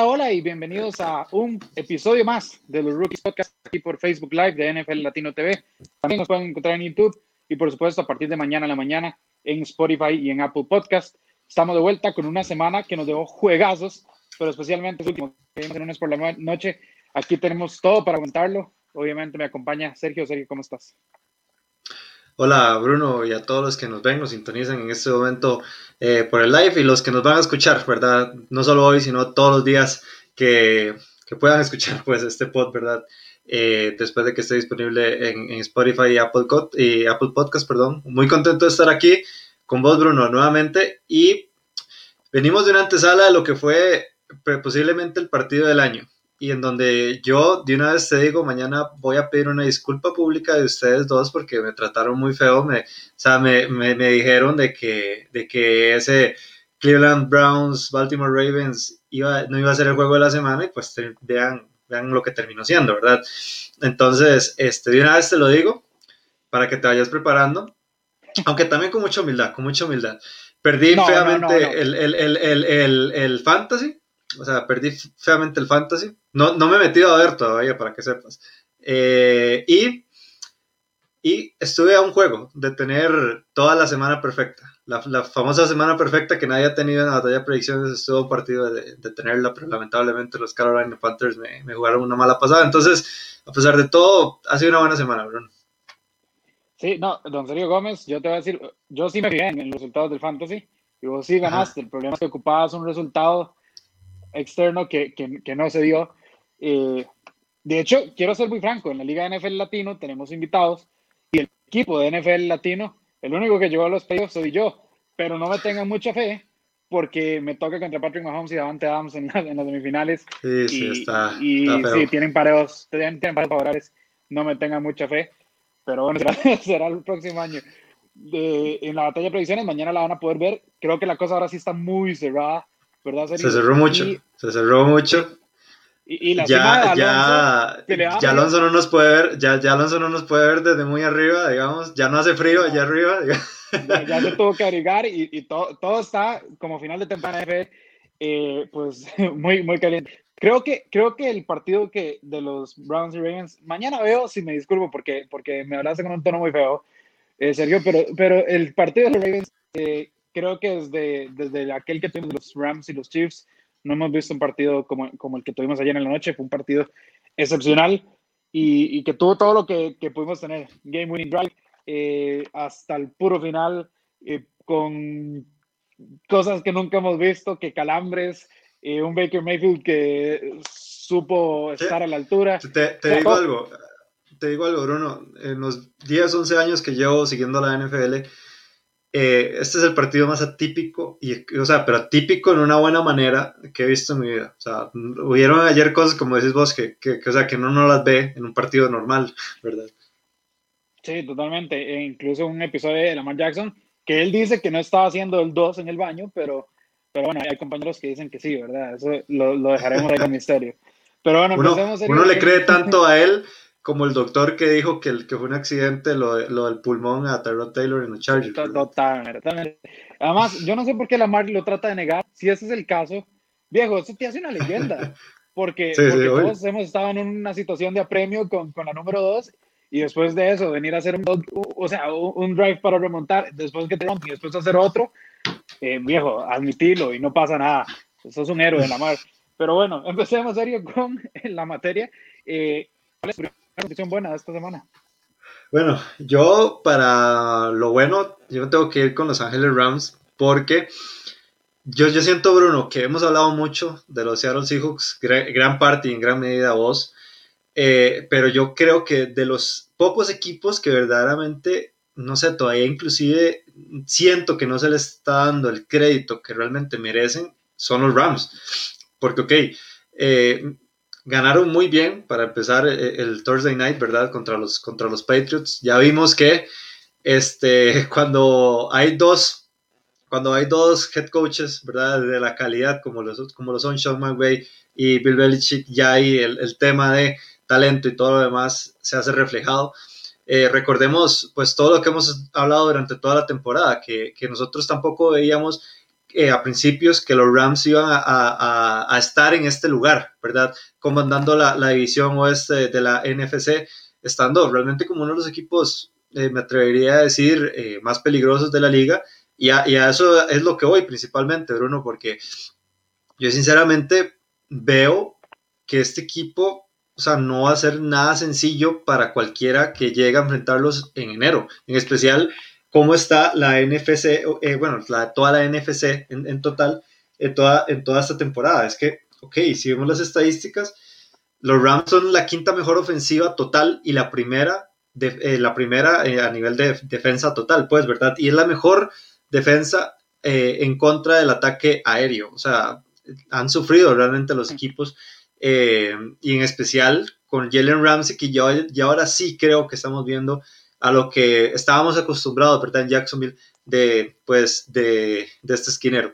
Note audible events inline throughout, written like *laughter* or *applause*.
Hola, hola y bienvenidos a un episodio más de los Rookies Podcast aquí por Facebook Live de NFL Latino TV. También nos pueden encontrar en YouTube y por supuesto a partir de mañana a la mañana en Spotify y en Apple Podcast. Estamos de vuelta con una semana que nos dejó juegazos, pero especialmente los últimos lunes por la noche. Aquí tenemos todo para contarlo. Obviamente me acompaña Sergio. Sergio, ¿cómo estás? Hola Bruno y a todos los que nos ven, nos sintonizan en este momento eh, por el live y los que nos van a escuchar, ¿verdad? No solo hoy, sino todos los días que, puedan *laughs* escuchar pues este pod, ¿verdad? Eh, después de que esté disponible en, Spotify y Apple, y Apple Podcast, perdón. Muy contento de estar aquí con vos, Bruno, nuevamente. Y venimos de una antesala de lo que fue posiblemente el partido del año y en donde yo de una vez te digo, mañana voy a pedir una disculpa pública de ustedes dos porque me trataron muy feo, me, o sea, me, me, dijeron de que, de que ese Cleveland Browns, Baltimore Ravens iba, no iba a ser el juego de la semana y pues vean, vean lo que terminó siendo, ¿verdad? Entonces, este, de una vez te lo digo para que te vayas preparando, aunque también con mucha humildad, con mucha humildad. Perdí feamente el, el, el, el fantasy, o sea, perdí feamente el fantasy. No, no me he metido a ver todavía, para que sepas. Eh, y, y estuve a un juego de tener toda la semana perfecta. La, la, famosa semana perfecta que nadie ha tenido en la batalla de predicciones. Estuvo un partido de, de, tenerla, pero lamentablemente los Carolina Panthers me, me, jugaron una mala pasada. Entonces, a pesar de todo, ha sido una buena semana, Bruno. Sí, no, don Sergio Gómez, yo te voy a decir, yo sí me fijé en los resultados del fantasy y vos sí ganaste. El problema es que ocupabas un resultado externo que, que, que no se dio. Eh, de hecho, quiero ser muy franco, en la Liga de NFL Latino tenemos invitados y el equipo de NFL Latino, el único que llegó a los playoffs soy yo, pero no me tengan mucha fe porque me toca contra Patrick Mahomes y Davante Adams en, en las semifinales. Sí, sí, y, está. Y sí, tienen pareos, tienen, pareos favorables, no me tengan mucha fe, pero bueno, *laughs* será, será el próximo año. De, en la batalla de predicciones, mañana la van a poder ver. Creo que la cosa ahora sí está muy cerrada. Se cerró mucho, se cerró mucho. Y, la ya, ya, ya Alonso no nos puede ver, ya, ya Alonso no nos puede ver desde muy arriba, digamos, ya no hace frío allá arriba. Ya, se tuvo que agregar y, y todo, todo, está como final de temporada eh, pues *laughs* muy, muy caliente. Creo que, creo que el partido que de los Browns y Ravens, mañana veo, si me disculpo porque, porque me hablaste con un tono muy feo, eh, Sergio, pero, pero el partido de los Ravens eh, creo que desde, desde aquel que tuvimos los Rams y los Chiefs, no hemos visto un partido como, como el que tuvimos ayer en la noche. Fue un partido excepcional y, y que tuvo todo lo que, que pudimos tener. Game winning drive eh, hasta el puro final eh, con cosas que nunca hemos visto, que calambres, eh, un Baker Mayfield que supo estar a la altura. Te, te digo algo, te digo algo, Bruno. En los 10, 11 años que llevo siguiendo la NFL, eh, este es el partido más atípico, y, o sea, pero atípico en una buena manera que he visto en mi vida. O sea, hubieron ayer cosas, como decís vos, que, que, o sea, que uno no las ve en un partido normal, *laughs* ¿verdad? Sí, totalmente. E incluso un episodio de Lamar Jackson, que él dice que no estaba haciendo el 2 en el baño, pero, pero bueno, hay compañeros que dicen que sí, ¿verdad? Eso lo, lo dejaremos ahí con misterio. Pero bueno, uno, uno le cree tanto a él como el doctor que dijo que, que fue un accidente lo, lo del pulmón a Tyrod Taylor en los Chargers. Totalmente, Además, yo no sé por qué Lamar lo trata de negar. Si ese es el caso, viejo, eso te hace una leyenda. *laughs* Porque, todos hemos estado en una situación de apremio con, con la número 2 y después de eso venir a hacer un, o sea, un drive para remontar, después que te rompen y después hacer otro, eh, viejo, admitilo y no pasa nada. Eso es un héroe de Lamar. *laughs* Pero bueno, empecemos serio con la materia. Eh, ¿Cuál es noticia buena esta semana? Bueno, yo para lo bueno, yo tengo que ir con Los Ángeles Rams porque yo, yo siento, Bruno, que hemos hablado mucho de los Seattle Seahawks, gran, parte y en gran medida vos, eh, pero yo creo que de los pocos equipos que verdaderamente, no sé, todavía inclusive siento que no se les está dando el crédito que realmente merecen, son los Rams. Porque, ok, eh, ganaron muy bien para empezar eh, el Thursday night, ¿verdad? Contra los, contra los Patriots. Ya vimos que este, *laughs* cuando hay dos cuando hay dos head coaches, ¿verdad? De la calidad como los, como lo son Sean McVay y Bill Belichick, ya ahí el, el tema de talento y todo lo demás se hace reflejado. Eh, recordemos pues todo lo que hemos hablado durante toda la temporada, que, que nosotros tampoco veíamos eh, a principios que los Rams iban a, a, a, estar en este lugar, ¿verdad? Comandando la, la, división oeste de la NFC, estando realmente como uno de los equipos, eh, me atrevería a decir, eh, más peligrosos de la liga. Y a, y a, eso es lo que voy principalmente, Bruno, porque yo sinceramente veo que este equipo o sea, no va a ser nada sencillo para cualquiera que llegue a enfrentarlos en enero. En especial, cómo está la NFC, eh, bueno, la, toda la NFC en, en, total, en toda, en toda esta temporada. Es que, ok, si vemos las estadísticas, los Rams son la quinta mejor ofensiva total y la primera, de, eh, la primera eh, a nivel de defensa total, pues, ¿verdad? Y es la mejor defensa eh, en contra del ataque aéreo. O sea, han sufrido realmente los equipos eh, y en especial con Jalen Ramsey, que ya ahora sí creo que estamos viendo a lo que estábamos acostumbrados, ¿verdad? En Jacksonville, de, pues, de, de este esquinero.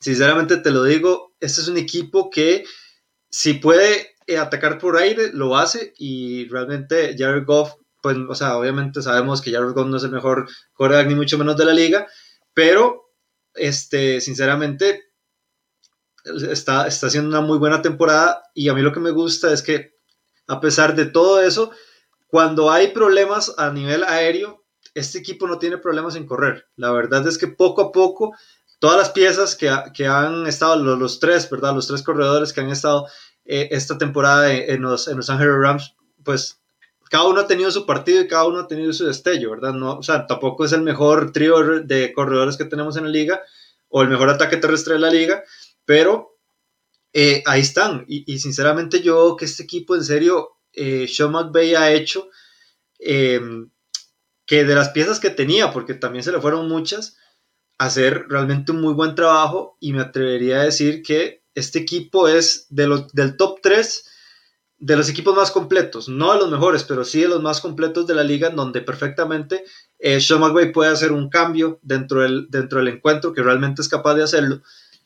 Sinceramente te lo digo, este es un equipo que si puede eh, atacar por aire, lo hace y realmente Jared Goff, pues, o sea, obviamente sabemos que Jared Goff no es el mejor quarterback ni mucho menos de la liga, pero, este, sinceramente, está, está haciendo una muy buena temporada y a mí lo que me gusta es que a pesar de todo eso, cuando hay problemas a nivel aéreo, este equipo no tiene problemas en correr. La verdad es que poco a poco, todas las piezas que, que han estado, los, tres, ¿verdad? Los tres corredores que han estado eh, esta temporada en, los, en Los Ángeles Rams, pues cada uno ha tenido su partido y cada uno ha tenido su destello, ¿verdad? No, o sea, tampoco es el mejor trío de corredores que tenemos en la liga o el mejor ataque terrestre de la liga, pero eh, ahí están. Y, y, sinceramente yo que este equipo en serio, eh, Sean McVay ha hecho eh, que de las piezas que tenía, porque también se le fueron muchas, hacer realmente un muy buen trabajo y me atrevería a decir que este equipo es del top 3 de los equipos más completos, no de los mejores, pero sí de los más completos de la liga, en donde perfectamente eh, Sean McVay puede hacer un cambio dentro del, dentro del encuentro, que realmente es capaz de hacerlo,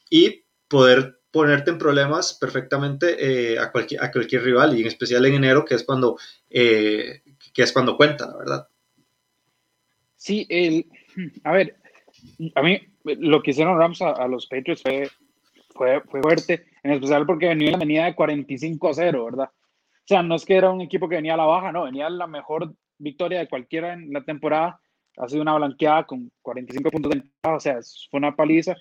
y poder ponerte en problemas perfectamente eh, a, cualquier, a cualquier rival y en especial en enero que es cuando eh, que es cuando cuenta la verdad. Sí el a ver a mí lo que hicieron Rams a, a los Patriots fue, fue, fue fuerte en especial porque venía, venía de 45 a 0 verdad o sea no es que era un equipo que venía a la baja no venía la mejor victoria de cualquiera en la temporada ha sido una blanqueada con 45 puntos de ventaja o sea fue una paliza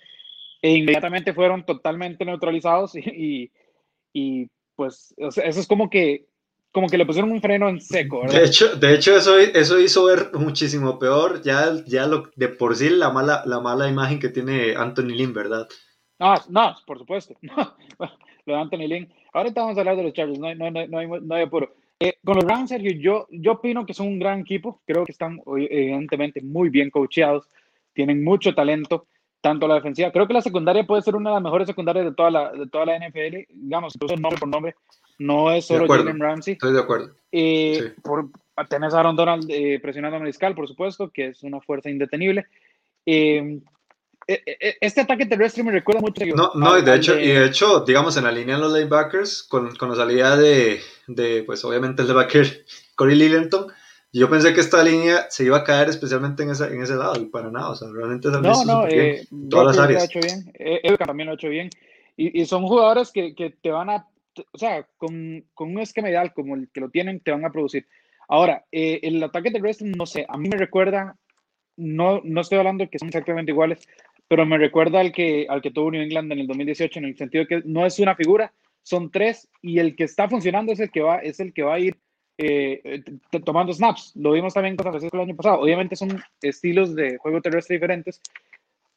e inmediatamente fueron totalmente neutralizados y, y, y pues o sea, eso es como que como que le pusieron un freno en seco. ¿verdad? De hecho, de hecho eso, eso hizo ver muchísimo peor ya, ya lo, de por sí la mala, la mala imagen que tiene Anthony Lynn, ¿verdad? No, no, por supuesto. *laughs* lo de Anthony Lynn. Ahorita vamos a hablar de los Chargers, no, no, no, no, hay, no hay apuro. Eh, con los Rams, Sergio, yo, yo opino que son un gran equipo. Creo que están evidentemente muy bien coacheados, tienen mucho talento tanto la defensiva. Creo que la secundaria puede ser una de las mejores secundarias de toda la, de toda la NFL, digamos, incluso nombre por nombre. No es solo Jalen Ramsey. Estoy de acuerdo. Eh, sí. por, tenés a Aaron Donald eh, presionando a Mariscal, por supuesto, que es una fuerza indetenible. Eh, este ataque terrestre me recuerda mucho. No, no, y de hecho, de... y de hecho, digamos, en la línea de los linebackers, con, con la salida de, de, pues obviamente el linebacker Corey Lillington, yo pensé que esta línea se iba a caer especialmente en ese, en ese lado y para nada, o sea, realmente no, no, eh, bien, todas las áreas. Lo ha hecho bien, Edgar también lo ha hecho bien y, y son jugadores que, que, te van a, o sea, con, con, un esquema ideal como el que lo tienen, te van a producir. Ahora, eh, el ataque terrestre, no sé, a mí me recuerda, no, no estoy hablando de que son exactamente iguales, pero me recuerda al que, al que tuvo New England en el 2018 en el sentido de que no es una figura, son tres y el que está funcionando es el que va, es el que va a ir eh, tomando snaps. Lo vimos también con San Francisco el año pasado. Obviamente son estilos de juego terrestre diferentes,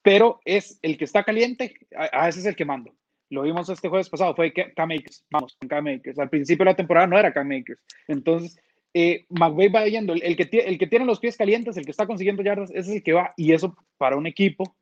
pero es el que está caliente, a, a ese es el que mando. Lo vimos este jueves pasado, fue Cam Akers. Vamos, Cam Akers. Al principio de la temporada no era Cam Akers. Entonces, eh, McVay va yendo. El, el, que, el que tiene los pies calientes, el que está consiguiendo yardas, es el que va. Y eso para un equipo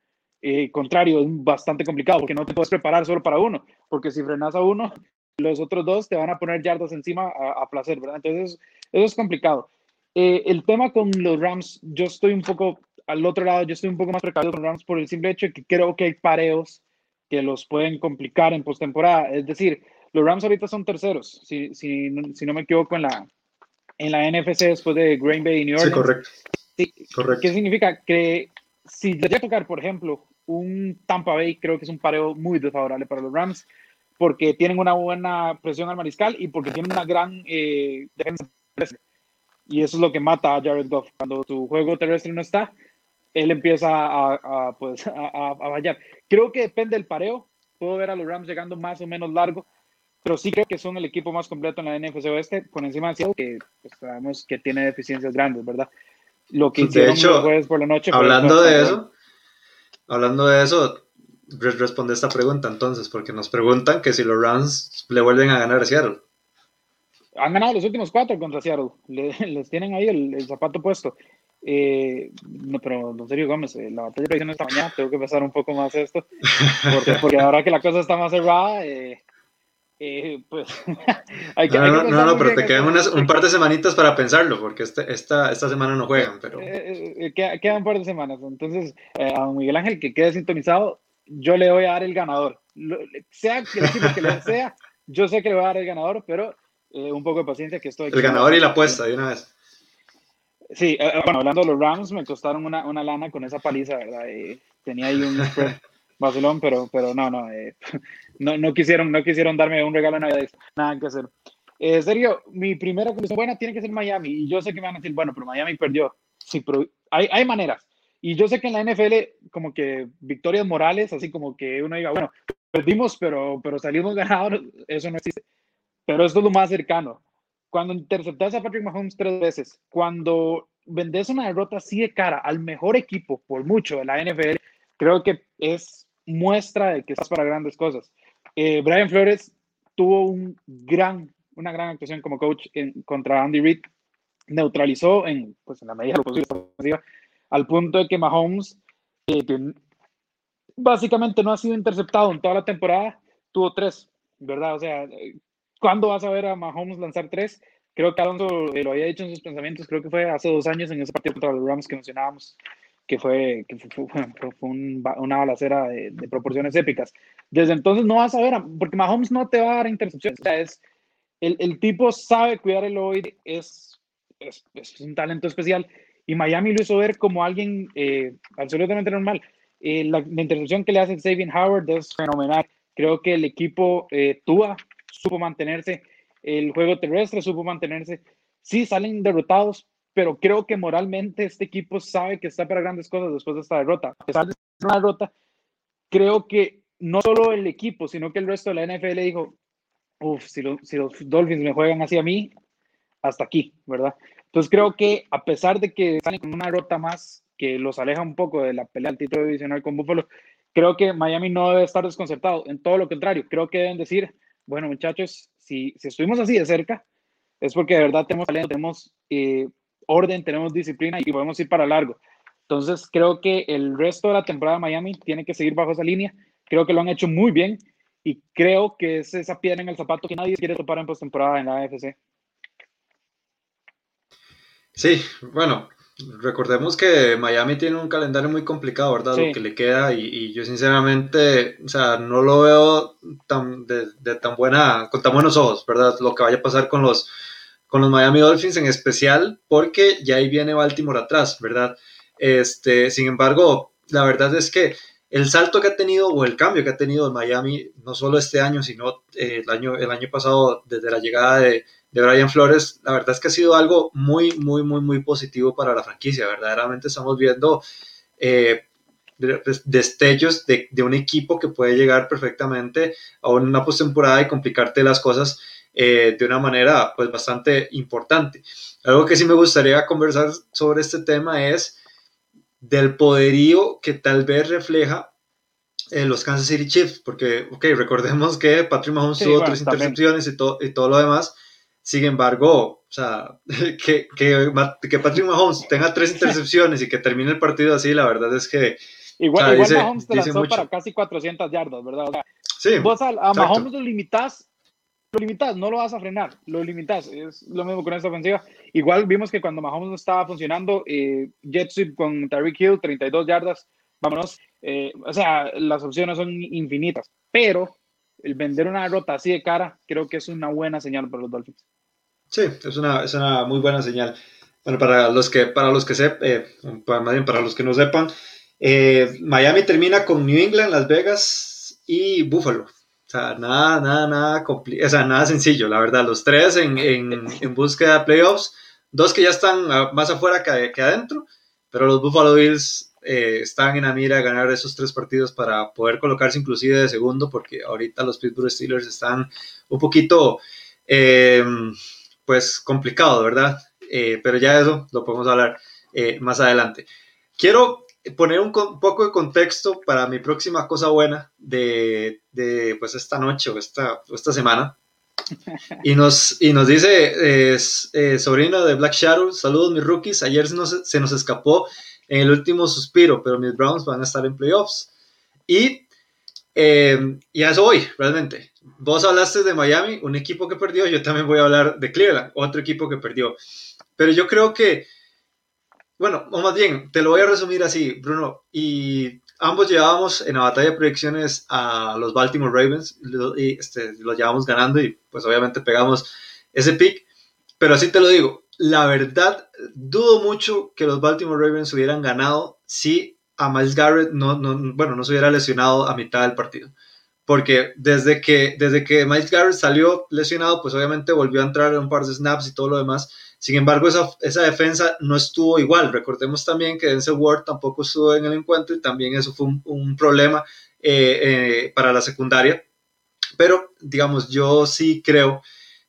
eh, contrario es bastante complicado porque no te puedes preparar solo para uno. Porque si frenas a uno, los otros dos te van a poner yardas encima a, a placer, ¿verdad? Entonces, eso es complicado. Eh, el tema con los Rams, yo estoy un poco al otro lado, yo estoy un poco más precavido con Rams por el simple hecho de que creo que hay pareos que los pueden complicar en postemporada. Es decir, los Rams ahorita son terceros, si, si, si no me equivoco, en la, en la NFC después de Green Bay y New Orleans. Sí, correcto. correcto. ¿Qué significa? Que si les llega a tocar, por ejemplo, un Tampa Bay, creo que es un pareo muy desfavorable para los Rams, porque tienen una buena presión al mariscal y porque tienen una gran eh, defensa y eso es lo que mata a Jared Goff. Cuando tu juego terrestre no está, él empieza a, a pues, a, a, Creo que depende del pareo. Puedo ver a los Rams llegando más o menos largo, pero sí creo que son el equipo más completo en la NFC Oeste, por encima de Seattle, que pues, sabemos que tiene deficiencias grandes, ¿verdad? Lo que hicieron de hecho, jueves por la noche. Hablando de eso, hablando de eso, responde esta pregunta entonces, porque nos preguntan que si los Rams le vuelven a ganar a Seattle. Han ganado los últimos cuatro contra Seattle. *laughs* les tienen ahí el, zapato puesto. Eh, no, pero en serio, Gómez, eh, la batalla de esta mañana, tengo que empezar un poco más esto. Porque, *laughs* porque ahora que la cosa está más cerrada, eh, eh pues *laughs* hay que. No, no, no, pero te quedan unas, un par de semanitas para pensarlo, porque este, esta, esta semana no juegan. pero Quedan un par de semanas. Entonces, a Miguel Ángel que quede sintonizado, yo le voy a dar el ganador. sea que el equipo que le sea, yo sé que le voy a dar el ganador, pero eh, un poco de paciencia que estoy... El ganador y la apuesta, de una vez. Sí, eh, bueno, hablando de los Rams, me costaron una, una lana con esa paliza, ¿verdad? tenía ahí un *laughs* vacilón, pero, pero no, no, eh, *laughs* no, no, quisieron, no quisieron darme un regalo de Navidad, nada que hacer. Eh, serio, mi primera conclusión buena tiene que ser Miami, y yo sé que me van a decir, bueno, pero Miami perdió. Sí, pero hay, hay maneras. Y yo sé que en la NFL, como que victorias morales, así como que uno diga, bueno, perdimos, pero, pero salimos ganados, eso no existe. Pero esto es lo más cercano. Cuando interceptas a Patrick Mahomes tres veces, cuando vendes una derrota así de cara al mejor equipo, por mucho, de la NFL, creo que es muestra de que estás para grandes cosas. Eh, Brian Flores tuvo un gran, una gran actuación como coach en, contra Andy Reid, neutralizó en, pues, en la medida de lo posible al punto de que Mahomes, eh, que básicamente no ha sido interceptado en toda la temporada, tuvo tres, ¿verdad? O sea, ¿Cuándo vas a ver a Mahomes lanzar tres? Creo que Alonso eh, lo había dicho en sus pensamientos, creo que fue hace dos años en ese partido contra los Rams que mencionábamos, que fue, que fue, una balacera de, proporciones épicas. Desde entonces no vas a ver, porque Mahomes no te va a dar intercepciones. O sea, es, el, el tipo sabe cuidar el oído, es, es, es, un talento especial. Y Miami lo hizo ver como alguien eh, absolutamente normal. Eh, la, intercepción que le hace Xavier Howard es fenomenal. Creo que el equipo eh, Tua supo mantenerse, el juego terrestre supo mantenerse. Sí, salen derrotados, pero creo que moralmente este equipo sabe que está para grandes cosas después de esta derrota. A pesar de una derrota, creo que no solo el equipo, sino que el resto de la NFL dijo, uff, si, si los Dolphins me juegan así a mí, hasta aquí, ¿verdad? Entonces creo que a pesar de que salen con una derrota más que los aleja un poco de la pelea al título divisional con Buffalo, creo que Miami no debe estar desconcertado. En todo lo contrario, creo que deben decir, bueno, muchachos, si, si estuvimos así de cerca, es porque de verdad tenemos talento, tenemos eh, orden, tenemos disciplina y podemos ir para largo. Entonces, creo que el resto de la temporada de Miami tiene que seguir bajo esa línea. Creo que lo han hecho muy bien y creo que es esa piedra en el zapato que nadie quiere topar en postemporada en la AFC. Sí, bueno, Recordemos que Miami tiene un calendario muy complicado, ¿verdad? Lo que le queda y, yo sinceramente, o sea, no lo veo tan de, tan buena, con tan buenos ojos, ¿verdad? Lo que vaya a pasar con los, con los Miami Dolphins en especial, porque ya ahí viene Baltimore atrás, ¿verdad? Este, sin embargo, la verdad es que el salto que ha tenido o el cambio que ha tenido Miami, no solo este año, sino eh, el, año, el año pasado, desde la llegada de, de Brian Flores, la verdad es que ha sido algo muy, muy, muy, muy positivo para la franquicia. Verdaderamente estamos viendo eh, destellos de, un equipo que puede llegar perfectamente a una postemporada y complicarte las cosas eh, de una manera pues bastante importante. Algo que sí me gustaría conversar sobre este tema es del poderío que tal vez refleja eh, los Kansas City Chiefs, porque, ok, recordemos que Patrick Mahomes tuvo tres intercepciones y, todo y todo lo demás, sin embargo, o sea, *laughs* que, que, que, Patrick Mahomes tenga tres intercepciones y que termine el partido así, la verdad es que. Igual, igual Mahomes te lanzó para casi 400 yardas, ¿verdad? O sea, sí, vos a, Mahomes lo limitas, lo limitas, no lo vas a frenar, lo limitas. Es lo mismo con esta ofensiva. Igual vimos que cuando Mahomes no estaba funcionando, eh, con Tyreek Hill, 32 yardas, vámonos. Eh, o sea, las opciones son infinitas, pero el vender una derrota así de cara, creo que es una buena señal para los Dolphins. Sí, es una, es una muy buena señal. Bueno, para los que, para los que eh, para, para los que no sepan, eh, Miami termina con New England, Las Vegas y Buffalo. O sea, nada, nada, nada, o sea, nada sencillo, la verdad. Los tres en, en, en búsqueda de playoffs, dos que ya están más afuera que, que adentro, pero los Buffalo Bills eh, están en la mira de ganar esos tres partidos para poder colocarse inclusive de segundo, porque ahorita los Pittsburgh Steelers están un poquito, eh, pues, complicado, ¿verdad? Eh, pero ya eso lo podemos hablar más adelante. Quiero poner un, poco de contexto para mi próxima cosa buena de, de pues, esta noche o esta, esta semana. *laughs* Y nos, y nos dice, es, sobrino de Black Shadow, saludos mis rookies, ayer se nos, se nos escapó en el último suspiro, pero mis Browns van a estar en playoffs. Y, eh, y a eso voy, realmente. Vos hablaste de Miami, un equipo que perdió, yo también voy a hablar de Cleveland, otro equipo que perdió. Pero yo creo que, bueno, o más bien, te lo voy a resumir así, Bruno, y ambos llevábamos en la batalla de proyecciones a los Baltimore Ravens, y este, los llevamos ganando y pues obviamente pegamos ese pick, pero así te lo digo, la verdad, dudo mucho que los Baltimore Ravens hubieran ganado si a Miles Garrett no, no, bueno, no se hubiera lesionado a mitad del partido. Porque desde que, desde que Miles Garrett salió lesionado, pues obviamente volvió a entrar en un par de snaps y todo lo demás. Sin embargo, esa, esa defensa no estuvo igual. Recordemos también que Denzel Ward tampoco estuvo en el encuentro y también eso fue un, problema eh, eh, para la secundaria. Pero, digamos, yo sí creo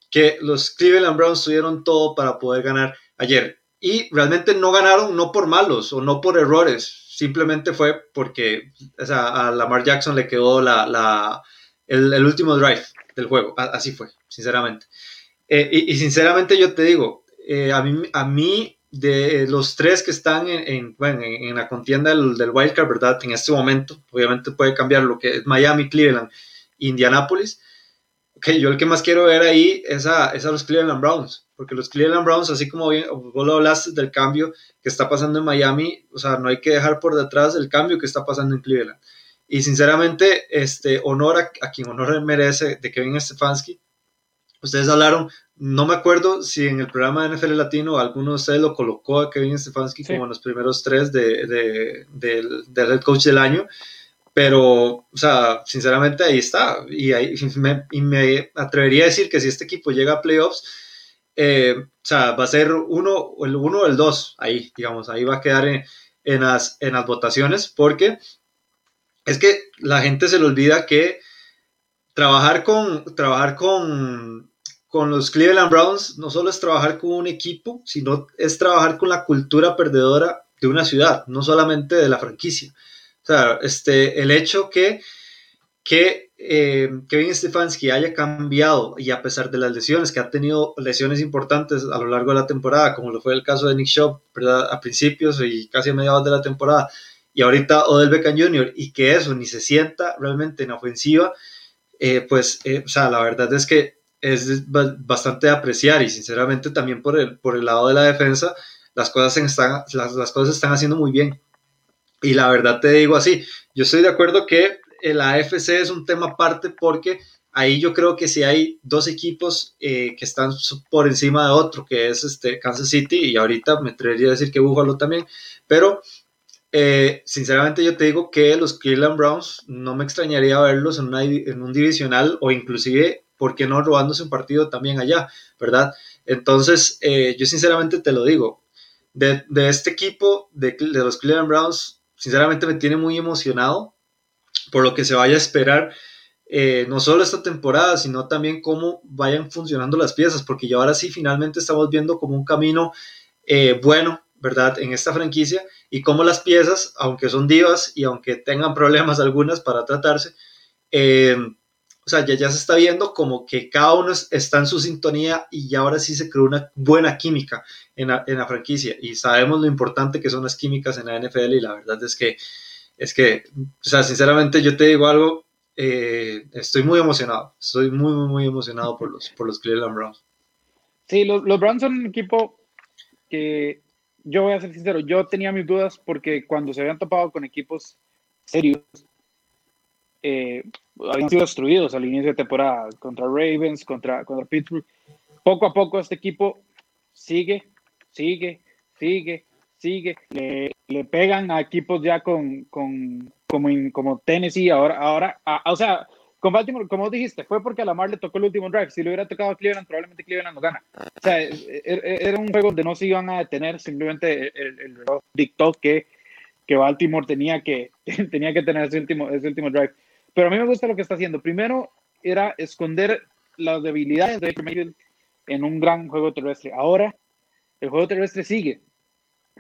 que los Cleveland Browns tuvieron todo para poder ganar ayer. Y realmente no ganaron no por malos o no por errores, simplemente fue porque a Lamar Jackson le quedó la, el, último drive del juego. así fue, sinceramente. Eh, y, sinceramente yo te digo, eh, a, mí, a mí de los tres que están en, en, la contienda del, del wildcard, ¿verdad? En este momento, obviamente puede cambiar lo que es Miami, Cleveland, Indianapolis ok, yo el que más quiero ver ahí es a, los Cleveland Browns, porque los Cleveland Browns, así como bien, vos lo hablaste del cambio que está pasando en Miami, o sea, no hay que dejar por detrás el cambio que está pasando en Cleveland. Y sinceramente, este, honor a, quien honor merece de Kevin Stefanski. Ustedes hablaron, no me acuerdo si en el programa de NFL Latino alguno de ustedes lo colocó a Kevin Stefanski como en los primeros tres de, del, del head coach del año pero, o sea, sinceramente ahí está. Y, ahí, me, y me atrevería a decir que si este equipo llega a playoffs, eh, o sea, va a ser uno, el uno o el dos, ahí, digamos, ahí va a quedar en, en, las, en las votaciones, porque es que la gente se le olvida que trabajar con, trabajar con, con los Cleveland Browns no solo es trabajar con un equipo, sino es trabajar con la cultura perdedora de una ciudad, no solamente de la franquicia. Claro, este, el hecho que, que eh, Kevin Stefanski haya cambiado y a pesar de las lesiones, que ha tenido lesiones importantes a lo largo de la temporada, como lo fue el caso de Nick Shop. A principios y casi a mediados de la temporada, y ahorita Odell Beckham Jr., y que eso ni se sienta realmente en ofensiva, eh, pues, eh, o sea, la verdad es que es bastante apreciar y sinceramente también por el, por el lado de la defensa, las cosas, están, las, las cosas están haciendo muy bien. Y la verdad te digo así, yo estoy de acuerdo que la AFC es un tema aparte porque ahí yo creo que si hay dos equipos eh, que están por encima de otro, que es este Kansas City y ahorita me atrevería a decir que Buffalo también, pero eh, sinceramente yo te digo que los Cleveland Browns no me extrañaría verlos en, en un divisional o inclusive, ¿por qué no robándose un partido también allá, verdad? Entonces, eh, yo sinceramente te lo digo, de, de este equipo de, de los Cleveland Browns, sinceramente me tiene muy emocionado por lo que se vaya a esperar, eh, no solo esta temporada, sino también cómo vayan funcionando las piezas, porque ya ahora sí finalmente estamos viendo como un camino eh, bueno, ¿verdad? En esta franquicia y cómo las piezas, aunque son divas y aunque tengan problemas algunas para tratarse, eh, o sea, ya, ya se está viendo como que cada uno está en su sintonía y ya ahora sí se creó una buena química en la, en la, franquicia. Y sabemos lo importante que son las químicas en la NFL y la verdad es que, es que, o sea, sinceramente yo te digo algo, eh, estoy muy emocionado. Estoy muy, muy, muy emocionado por los, por los Cleveland Browns. Sí, los, los Browns son un equipo que yo voy a ser sincero, yo tenía mis dudas porque cuando se habían topado con equipos serios, eh, habían sido destruidos al inicio de temporada contra Ravens, contra, contra Pittsburgh. Poco a poco este equipo sigue, sigue, sigue, sigue. Le, le pegan a equipos ya con, con como, como Tennessee, ahora, ahora o sea, con Baltimore, como dijiste, fue porque a Lamar le tocó el último drive. Si le hubiera tocado a Cleveland, probablemente Cleveland no gana. O sea, e, e, era un juego donde no se iban a detener, simplemente el, el dictó que, que Baltimore tenía que, *laughs* tenía que tener ese último, ese último drive. Pero a mí me gusta lo que está haciendo. Primero era esconder las debilidades de Mayfield en un gran juego terrestre. Ahora el juego terrestre sigue,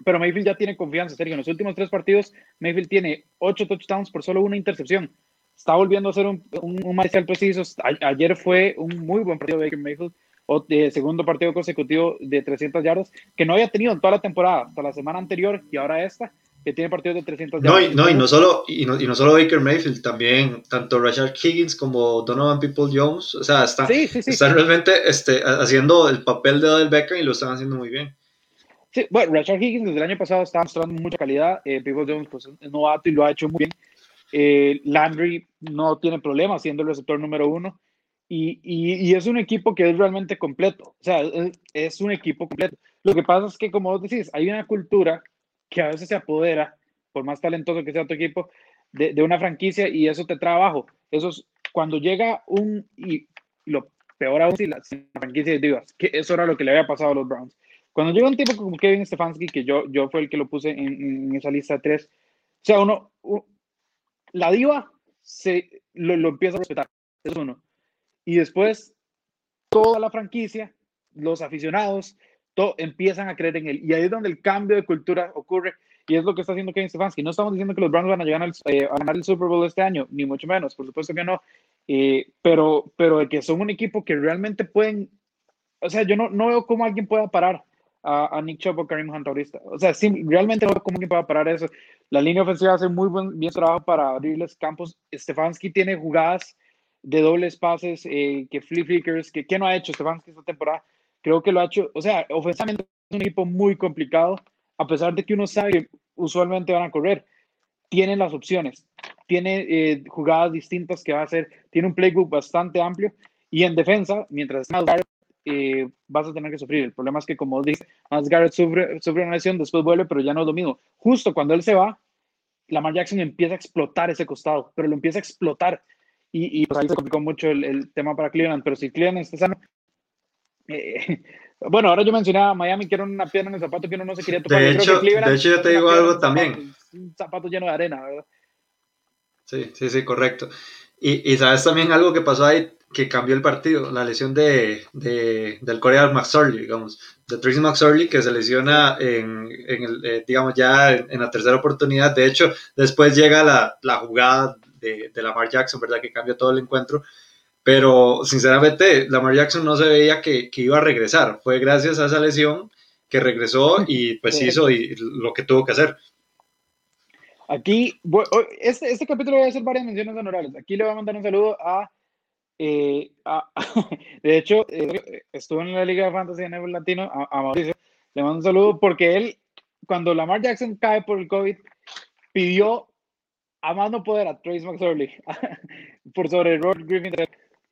pero Mayfield ya tiene confianza. Sergio, en los últimos tres partidos, Mayfield tiene ocho touchdowns por solo una intercepción. Está volviendo a ser un, un, un preciso. ayer fue un muy buen partido de Baker Mayfield, o de segundo partido consecutivo de 300 yardas, que no había tenido en toda la temporada, hasta la semana anterior y ahora esta que tiene partidos de 300 no, y, no, y no solo y no, y no, solo Baker Mayfield, también tanto Rashard Higgins como Donovan People Jones, o sea, están, están realmente este, haciendo el papel de Odell Beckham y lo están haciendo muy bien. Sí, bueno, Rashard Higgins desde el año pasado está mostrando mucha calidad, eh, People Jones pues, es novato y lo ha hecho muy bien. Eh, Landry no tiene problema siendo el receptor número uno. Y, y, y, es un equipo que es realmente completo. O sea, es, es, un equipo completo. Lo que pasa es que, como vos decís, hay una cultura que a veces se apodera, por más talentoso que sea tu equipo, de, una franquicia y eso te trae abajo. Eso es cuando llega un, y, lo peor aún si la, si la franquicia que eso era lo que le había pasado a los Browns. Cuando llega un tipo como Kevin Stefanski, que yo, yo fue el que lo puse en, esa lista de tres, o sea, uno, la diva se, lo, lo, empieza a respetar, es uno. Y después, toda la franquicia, los aficionados, empiezan a creer en él. Y ahí es donde el cambio de cultura ocurre. Y es lo que está haciendo Kevin Stefanski. No estamos diciendo que los Browns van a llegar al, eh, a ganar el Super Bowl este año, ni mucho menos, por supuesto que no. Eh, pero, pero de que son un equipo que realmente pueden. O sea, yo no, no veo cómo alguien pueda parar a, a Nick Chubb o Karim Hunt ahorita. O sea, sí, realmente no veo cómo alguien pueda parar eso. La línea ofensiva hace muy buen, bien trabajo para abrirles campos. Stefanski tiene jugadas de dobles pases, eh, que flip flickers, que, que no ha hecho Stefanski esta temporada Creo que lo ha hecho, o sea, ofensivamente es un equipo muy complicado, a pesar de que uno sabe que usualmente van a correr. Tienen las opciones, tiene eh, jugadas distintas que va a hacer, tiene un playbook bastante amplio y en defensa, mientras más Garrett, eh, vas a tener que sufrir. El problema es que, como dice, más Garrett sufre, sufre una lesión, después vuelve, pero ya no es lo mismo. Justo cuando él se va, Lamar Jackson empieza a explotar ese costado, pero lo empieza a explotar. Y, y pues ahí se complicó mucho el, el, tema para Cleveland. Pero si Cleveland está sano, eh, *laughs* bueno, ahora yo mencionaba Miami que era una pierna en el zapato que uno no se quería tocar. De, hecho, de hecho, yo te digo algo también. Un zapato lleno de arena, ¿verdad? Sí, sí, sí, correcto. Y, y, sabes también algo que pasó ahí que cambió el partido, la lesión de, de del Coreal McSorley, digamos, de Tracy McSorley que se lesiona en, en el, eh, digamos, ya en, en, la tercera oportunidad. De hecho, después llega la, la jugada de, de Lamar Jackson, ¿verdad? Que cambia todo el encuentro pero sinceramente Lamar Jackson no se veía que, que, iba a regresar. Fue gracias a esa lesión que regresó y pues hizo y, lo que tuvo que hacer. Aquí, este, este capítulo voy a hacer varias menciones honorables. Aquí le voy a mandar un saludo a, eh, a *laughs* de hecho, eh, estuvo en la Liga de Fantasy en el Latino, a, a, Mauricio. Le mando un saludo porque él, cuando Lamar Jackson cae por el COVID, pidió a más no poder a Trace McSorley *laughs* por sobre Robert Griffin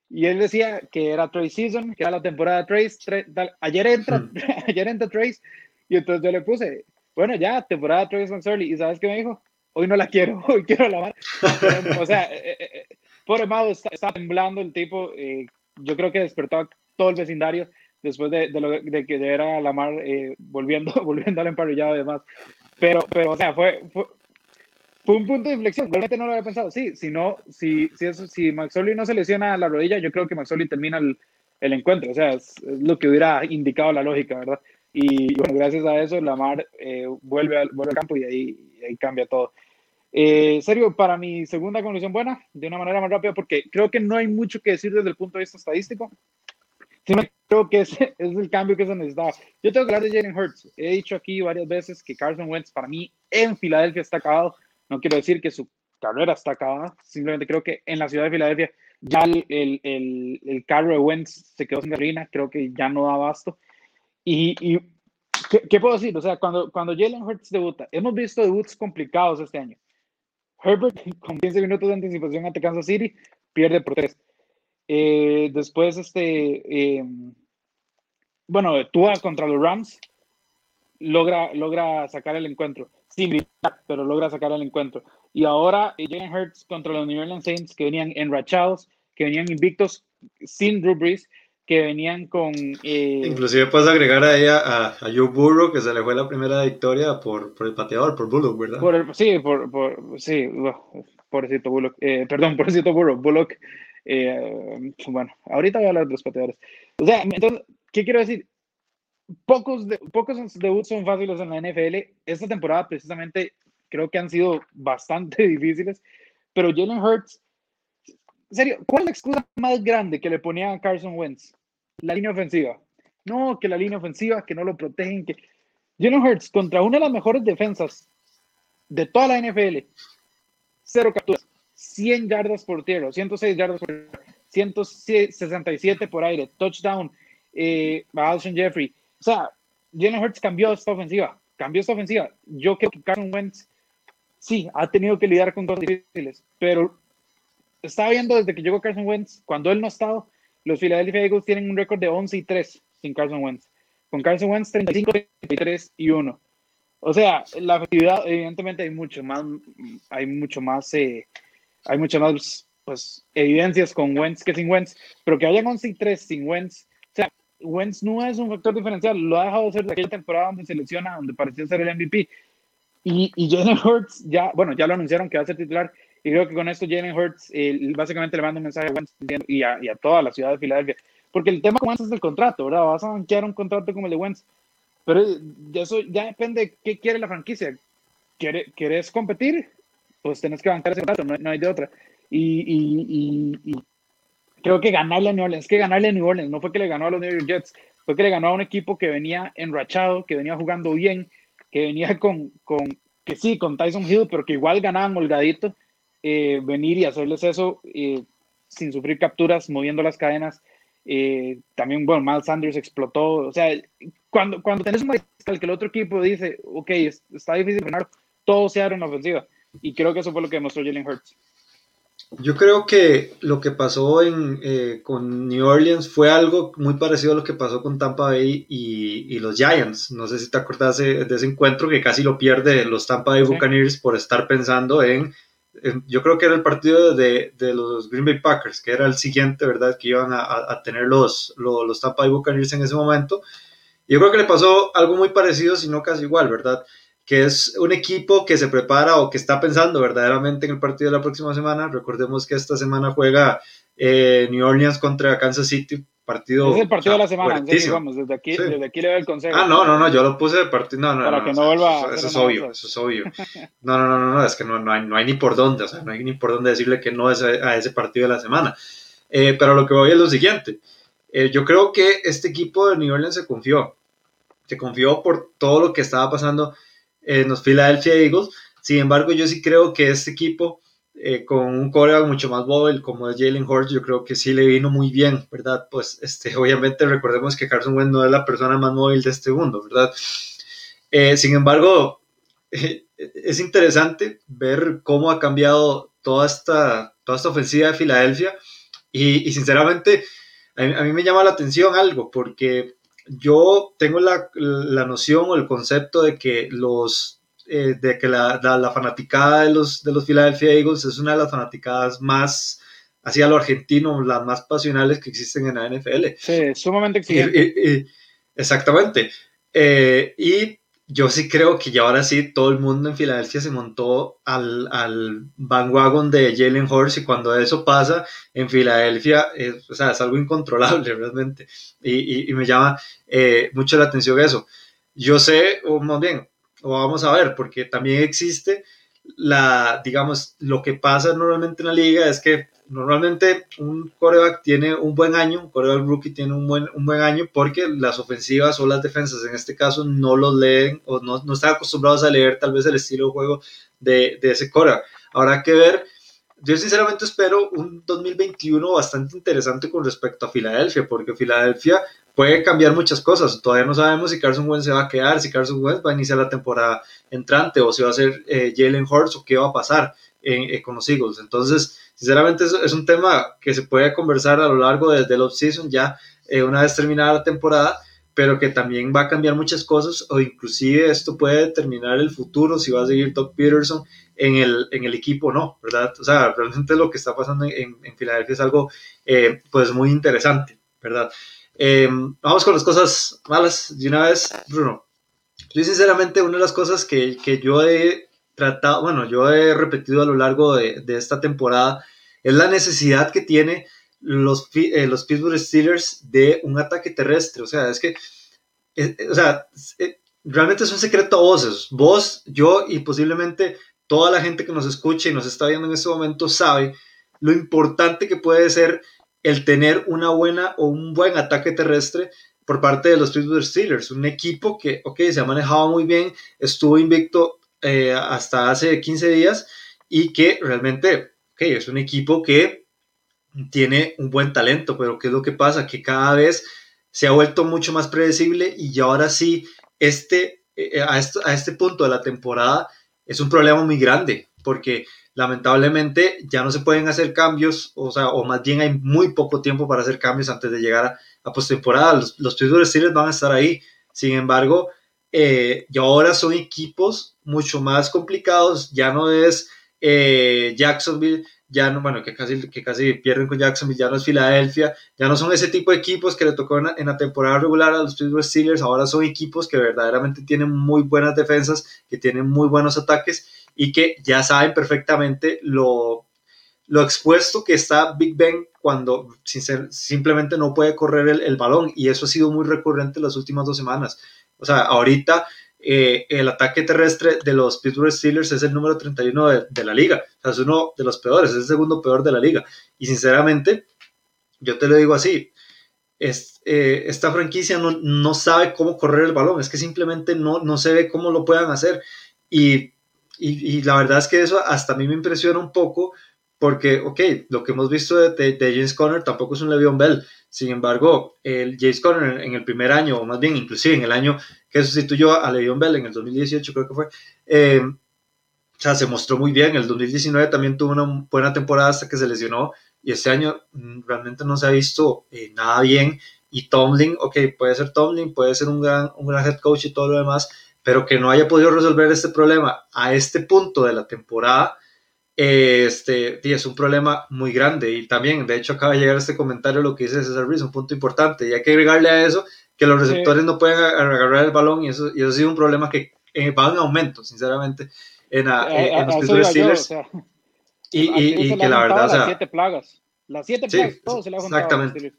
y él decía que era Trace Season, que era la temporada Trace. Tra ayer, entra, mm. *laughs* ayer entra Trace. Y entonces yo le puse, bueno, ya, temporada Trace McSorley. ¿Y sabes qué me dijo? Hoy no la quiero, *laughs* hoy quiero la mar. o sea, eh, eh, eh, pobre Mado está, está, temblando el tipo. Eh, yo creo que despertó a todo el vecindario después de, de, lo, de que era la mar eh, volviendo, *laughs* volviendo al emparrillado y demás. Pero, pero, o sea, fue, fue, fue un punto de inflexión. Realmente no lo había pensado. Sí, si no, si, si, eso, si no se lesiona la rodilla, yo creo que Maxoli termina el, el encuentro. O sea, es, es, lo que hubiera indicado la lógica, ¿verdad? Y bueno, gracias a eso, Lamar eh, vuelve, al, vuelve al campo y ahí, y ahí cambia todo. Eh, serio, para mi segunda conclusión buena, de una manera más rápida, porque creo que no hay mucho que decir desde el punto de vista estadístico. Sino creo que es, *laughs* es el cambio que se necesitaba. Yo tengo que hablar de Jalen Hurts. He dicho aquí varias veces que Carson Wentz, para mí, en Filadelfia está acabado no quiero decir que su carrera está acabada. Simplemente creo que en la ciudad de Filadelfia ya el, el, el, carro de Wentz se quedó sin gasolina, creo que ya no da abasto. Y, y ¿qué, puedo decir? O sea, cuando, cuando Jalen Hurts debuta, hemos visto debuts complicados este año. Herbert *laughs* con 15 minutos de anticipación ante Kansas City pierde por 3. Eh, después, este, eh, bueno, Tua contra los Rams logra, logra sacar el encuentro. Sin gritar, pero logra sacar el encuentro. Y ahora Jalen Hurts contra los New Orleans Saints que venían enrachados, que venían invictos sin Drew Brees, que venían con... Eh, Inclusive puedes agregar a ella a, a, Joe Burrow, que se le fue la primera victoria por, por el pateador, por Bullock, ¿verdad? Por sí, por, por, sí, pobrecito Bullock, eh, *laughs* perdón, pobrecito Burrow, Bullock, eh, bueno, ahorita voy a hablar de los pateadores. O sea, entonces, ¿qué quiero decir? Pocos, de, pocos debuts son fáciles en la NFL. Esta temporada precisamente creo que han sido bastante *laughs* difíciles, pero Jalen Hurts serio, ¿cuál es la excusa más grande que le ponía a Carson Wentz? La línea ofensiva. No, que la línea ofensiva, que no lo protegen, que... Jalen Hurts contra una de las mejores defensas de toda la NFL. Cero capturas, 100 yardas por tierra, 106 yardas por tierra, 167 por aire, touchdown eh, Jeffrey. O sea, Jalen Hurts cambió esta ofensiva, cambió esta ofensiva. Yo creo que Carson Wentz sí ha tenido que lidiar con cosas difíciles, pero estaba viendo desde que llegó Carson Wentz, cuando él no ha estado, los Philadelphia Eagles tienen un récord de 11 y 3 sin Carson Wentz. Con Carson Wentz 35, 33 y 1. O sea, la efectividad, evidentemente hay mucho más, hay mucho más, eh, hay muchas más pues, evidencias con Wentz que sin Wentz, pero que hayan 11 y 3 sin Wentz, Wentz no es un factor diferencial, lo ha dejado de ser de aquella temporada donde selecciona, donde parecía ser el MVP. Y, y Jalen Hurts ya, bueno, ya lo anunciaron que va a ser titular, y creo que con esto Jalen Hurts básicamente le manda un mensaje a Wentz y a, y a, toda la ciudad de Filadelfia. Porque el tema con Wentz es el contrato, ¿verdad? Vas a banquear un contrato como el de Wentz. Pero eso ya depende de qué quiere la franquicia. ¿Quieres competir? Pues tenés que bancar ese contrato, no, hay de otra. Y, y, y, creo que ganarle a New Orleans, que ganarle a New Orleans, no fue que le ganó a los New York Jets, fue que le ganó a un equipo que venía enrachado, que venía jugando bien, que venía con, con que sí, con Tyson Hill, pero que igual ganaban holgadito eh, venir y hacerles eso eh, sin sufrir capturas, moviendo las cadenas. Eh, también, bueno, Miles Sanders explotó. O sea, cuando, cuando tenés un mariscal que el otro equipo dice, ok, está difícil ganar, todo se abre en ofensiva. Y creo que eso fue lo que demostró Jalen Hurts. Yo creo que lo que pasó en, con New Orleans fue algo muy parecido a lo que pasó con Tampa Bay y, y los Giants. No sé si te acuerdas de, ese encuentro que casi lo pierde los Tampa Bay Buccaneers por estar pensando en yo creo que era el partido de, de, los Green Bay Packers, que era el siguiente, ¿verdad? Que iban a, a tener los, los, los, Tampa Bay Buccaneers en ese momento. Yo creo que le pasó algo muy parecido, si no casi igual, ¿verdad? Que es un equipo que se prepara o que está pensando verdaderamente en el partido de la próxima semana. Recordemos que esta semana juega eh, New Orleans contra Kansas City, partido. Es el partido de la semana, vamos, desde aquí, desde aquí le doy el consejo. Ah, no, no, no, yo lo puse de partido. No, no, Para que no vuelva. Eso, es obvio, eso es obvio. No, no, no, no, no es que no, no, hay, no hay ni por dónde, o sea, no hay ni por dónde decirle que no es a, ese partido de la semana. Eh, pero lo que voy es lo siguiente. Eh, yo creo que este equipo de New Orleans se confió. Se confió por todo lo que estaba pasando en los Philadelphia Eagles. Sin embargo, yo sí creo que este equipo eh, con un coreback mucho más móvil como es Jalen Hurts, yo creo que sí le vino muy bien, ¿verdad? Pues este, *laughs* obviamente recordemos que Carson Wentz no es la persona más móvil de este mundo, ¿verdad? Eh, sin embargo, eh, *laughs* es interesante ver cómo ha cambiado toda esta, toda esta ofensiva de Filadelfia y, sinceramente a mí, a mí, me llama la atención algo porque yo tengo la, la noción o el concepto de que los eh, de que la, la, fanaticada de los, de los Philadelphia Eagles es una de las fanaticadas más hacia lo argentino, las más pasionales que existen en la NFL. Sí, sumamente exigente. exactamente. Eh, y yo sí creo que ya ahora sí todo el mundo en Filadelfia se montó al, al bandwagon de Jalen Hurts y cuando eso pasa en Filadelfia, es, o sea, es algo incontrolable *laughs* realmente. Y, y, me llama eh, mucho la atención eso. Yo sé, o más bien, o vamos a ver, porque también existe la, digamos, lo que pasa normalmente en la liga es que normalmente un coreback tiene un buen año, un coreback rookie tiene un buen, un buen año porque las ofensivas o las defensas en este caso no lo leen o no, no están acostumbrados a leer tal vez el estilo de juego de, de ese coreback. habrá que ver. Yo sinceramente espero un 2021 bastante interesante con respecto a Filadelfia, porque Filadelfia puede cambiar muchas cosas. Todavía no sabemos si Carson Wentz se va a quedar, si Carson Wentz va a iniciar la temporada entrante o si va a ser eh, Jalen Hurts o qué va a pasar eh, con los Eagles. Entonces, sinceramente es, es, un tema que se puede conversar a lo largo desde el off-season ya eh, una vez terminada la temporada, pero que también va a cambiar muchas cosas o inclusive esto puede determinar el futuro, si va a seguir Doug Peterson en el, en el equipo o no, ¿verdad? O sea, realmente lo que está pasando en, en Filadelfia es algo pues muy interesante, ¿verdad? Eh, vamos con las cosas malas de una vez, Bruno. Yo sinceramente una de las cosas que, que yo he tratado, bueno, yo he repetido a lo largo de, de esta temporada es la necesidad que tiene los, eh, los Pittsburgh Steelers de un ataque terrestre. O sea, es que, eh, o sea, eh, realmente es un secreto a voces. Vos, yo y posiblemente toda la gente que nos escucha y nos está viendo en este momento sabe lo importante que puede ser el tener una buena o un buen ataque terrestre por parte de los Pittsburgh Steelers, un equipo que, ok, se ha manejado muy bien, estuvo invicto eh, hasta hace 15 días y que realmente, es un equipo que tiene un buen talento, pero ¿qué es lo que pasa? Que cada vez se ha vuelto mucho más predecible y ahora sí, este, eh, a, este, a este punto de la temporada es un problema muy grande, porque lamentablemente ya no se pueden hacer cambios, o sea, o más bien hay muy poco tiempo para hacer cambios antes de llegar a, postemporada. Los, los Pittsburgh van a estar ahí. Sin embargo, eh, y ahora son equipos mucho más complicados. Ya no es eh, Jacksonville, ya no, bueno, que casi, que casi pierden con Jacksonville, ya no es Filadelfia, ya no son ese tipo de equipos que le tocó en, la temporada regular a los Pittsburgh Steelers. Ahora son equipos que verdaderamente tienen muy buenas defensas, que tienen muy buenos ataques y que ya saben perfectamente lo, lo expuesto que está Big Ben cuando simplemente no puede correr el, el, balón y eso ha sido muy recurrente las últimas dos semanas. O sea, ahorita eh, el ataque terrestre de los Pittsburgh Steelers es el número 31 de, de, la liga, o sea, es uno de los peores, es el segundo peor de la liga. Y sinceramente, yo te lo digo así, es, eh, esta franquicia no, no, sabe cómo correr el balón, es que simplemente no, no se ve cómo lo puedan hacer. Y y, y, la verdad es que eso hasta a mí me impresiona un poco porque, ok, lo que hemos visto de, de, de James Conner tampoco es un Le'Veon Bell. Sin embargo, el James Conner en el primer año, o más bien inclusive en el año que sustituyó a Le'Veon Bell en el 2018 creo que fue, eh, o sea, se mostró muy bien. El 2019 también tuvo una buena temporada hasta que se lesionó y este año mm, realmente no se ha visto eh, nada bien. Y Tomlin, ok, puede ser Tomlin, puede ser un gran, un gran head coach y todo lo demás, pero que no haya podido resolver este problema a este punto de la temporada, este, es un problema muy grande. Y también, de hecho, acaba de llegar este comentario, lo que dice César Ruiz, un punto importante. Y hay que agregarle a eso que los receptores sí. no pueden agarrar el balón y eso, y eso ha sido un problema que eh, va en aumento, sinceramente, en, a, eh, en los Pittsburgh Steelers. Yo, o sea, y, y, y que la verdad, o sea, las siete plagas, las siete plagas, sí, todo se le ha Exactamente.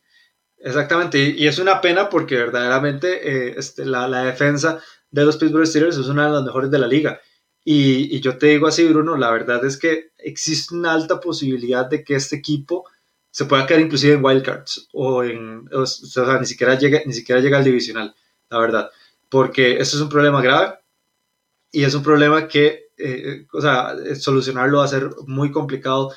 Exactamente, y, es una pena porque verdaderamente eh, este, la, la defensa de los Pittsburgh Steelers es una de las mejores de la liga. Y, y, yo te digo así, Bruno, la verdad es que existe una alta posibilidad de que este equipo se pueda quedar inclusive en wildcards o en, o, sea, ni siquiera llega, ni siquiera llega al divisional, la verdad, porque esto es un problema grave y es un problema que, eh, o sea, solucionarlo va a ser muy complicado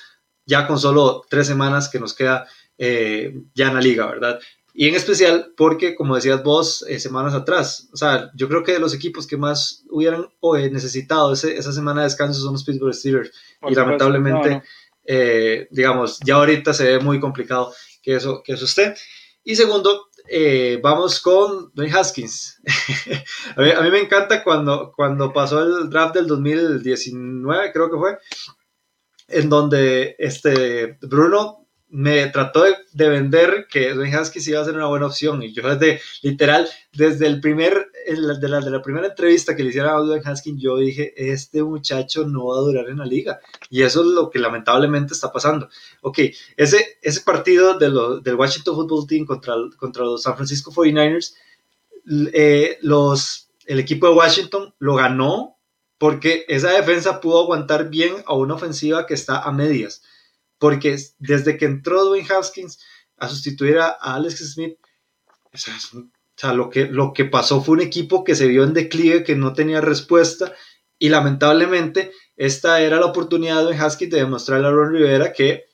ya con solo tres semanas que nos queda eh, ya en la liga, ¿verdad? Y en especial porque, como decías vos eh, semanas atrás, o sea, yo creo que de los equipos que más hubieran eh, necesitado ese, esa semana de descanso son los Pittsburgh Steelers. Por y lamentablemente, no, no. Eh, digamos, ya ahorita se ve muy complicado que eso, que eso esté. Y segundo, eh, vamos con Dwayne Haskins. *laughs* a, mí, a, mí, me encanta cuando, cuando pasó el draft del 2019, creo que fue, en donde este Bruno me trató de, de, vender que Dwayne Haskins iba a ser una buena opción. Y yo desde, literal, desde el primer, de la, de la primera entrevista que le hicieron a Dwayne Haskins, yo dije, este muchacho no va a durar en la liga. Y eso es lo que lamentablemente está pasando. Ok, ese, ese partido de lo, del Washington Football Team contra, contra los San Francisco 49ers, eh, los, el equipo de Washington lo ganó porque esa defensa pudo aguantar bien a una ofensiva que está a medias porque desde que entró Dwayne Haskins a sustituir a Alex Smith, o sea, lo, que, lo que pasó fue un equipo que se vio en declive, que no tenía respuesta, y lamentablemente esta era la oportunidad de Haskins de demostrarle a Ron Rivera que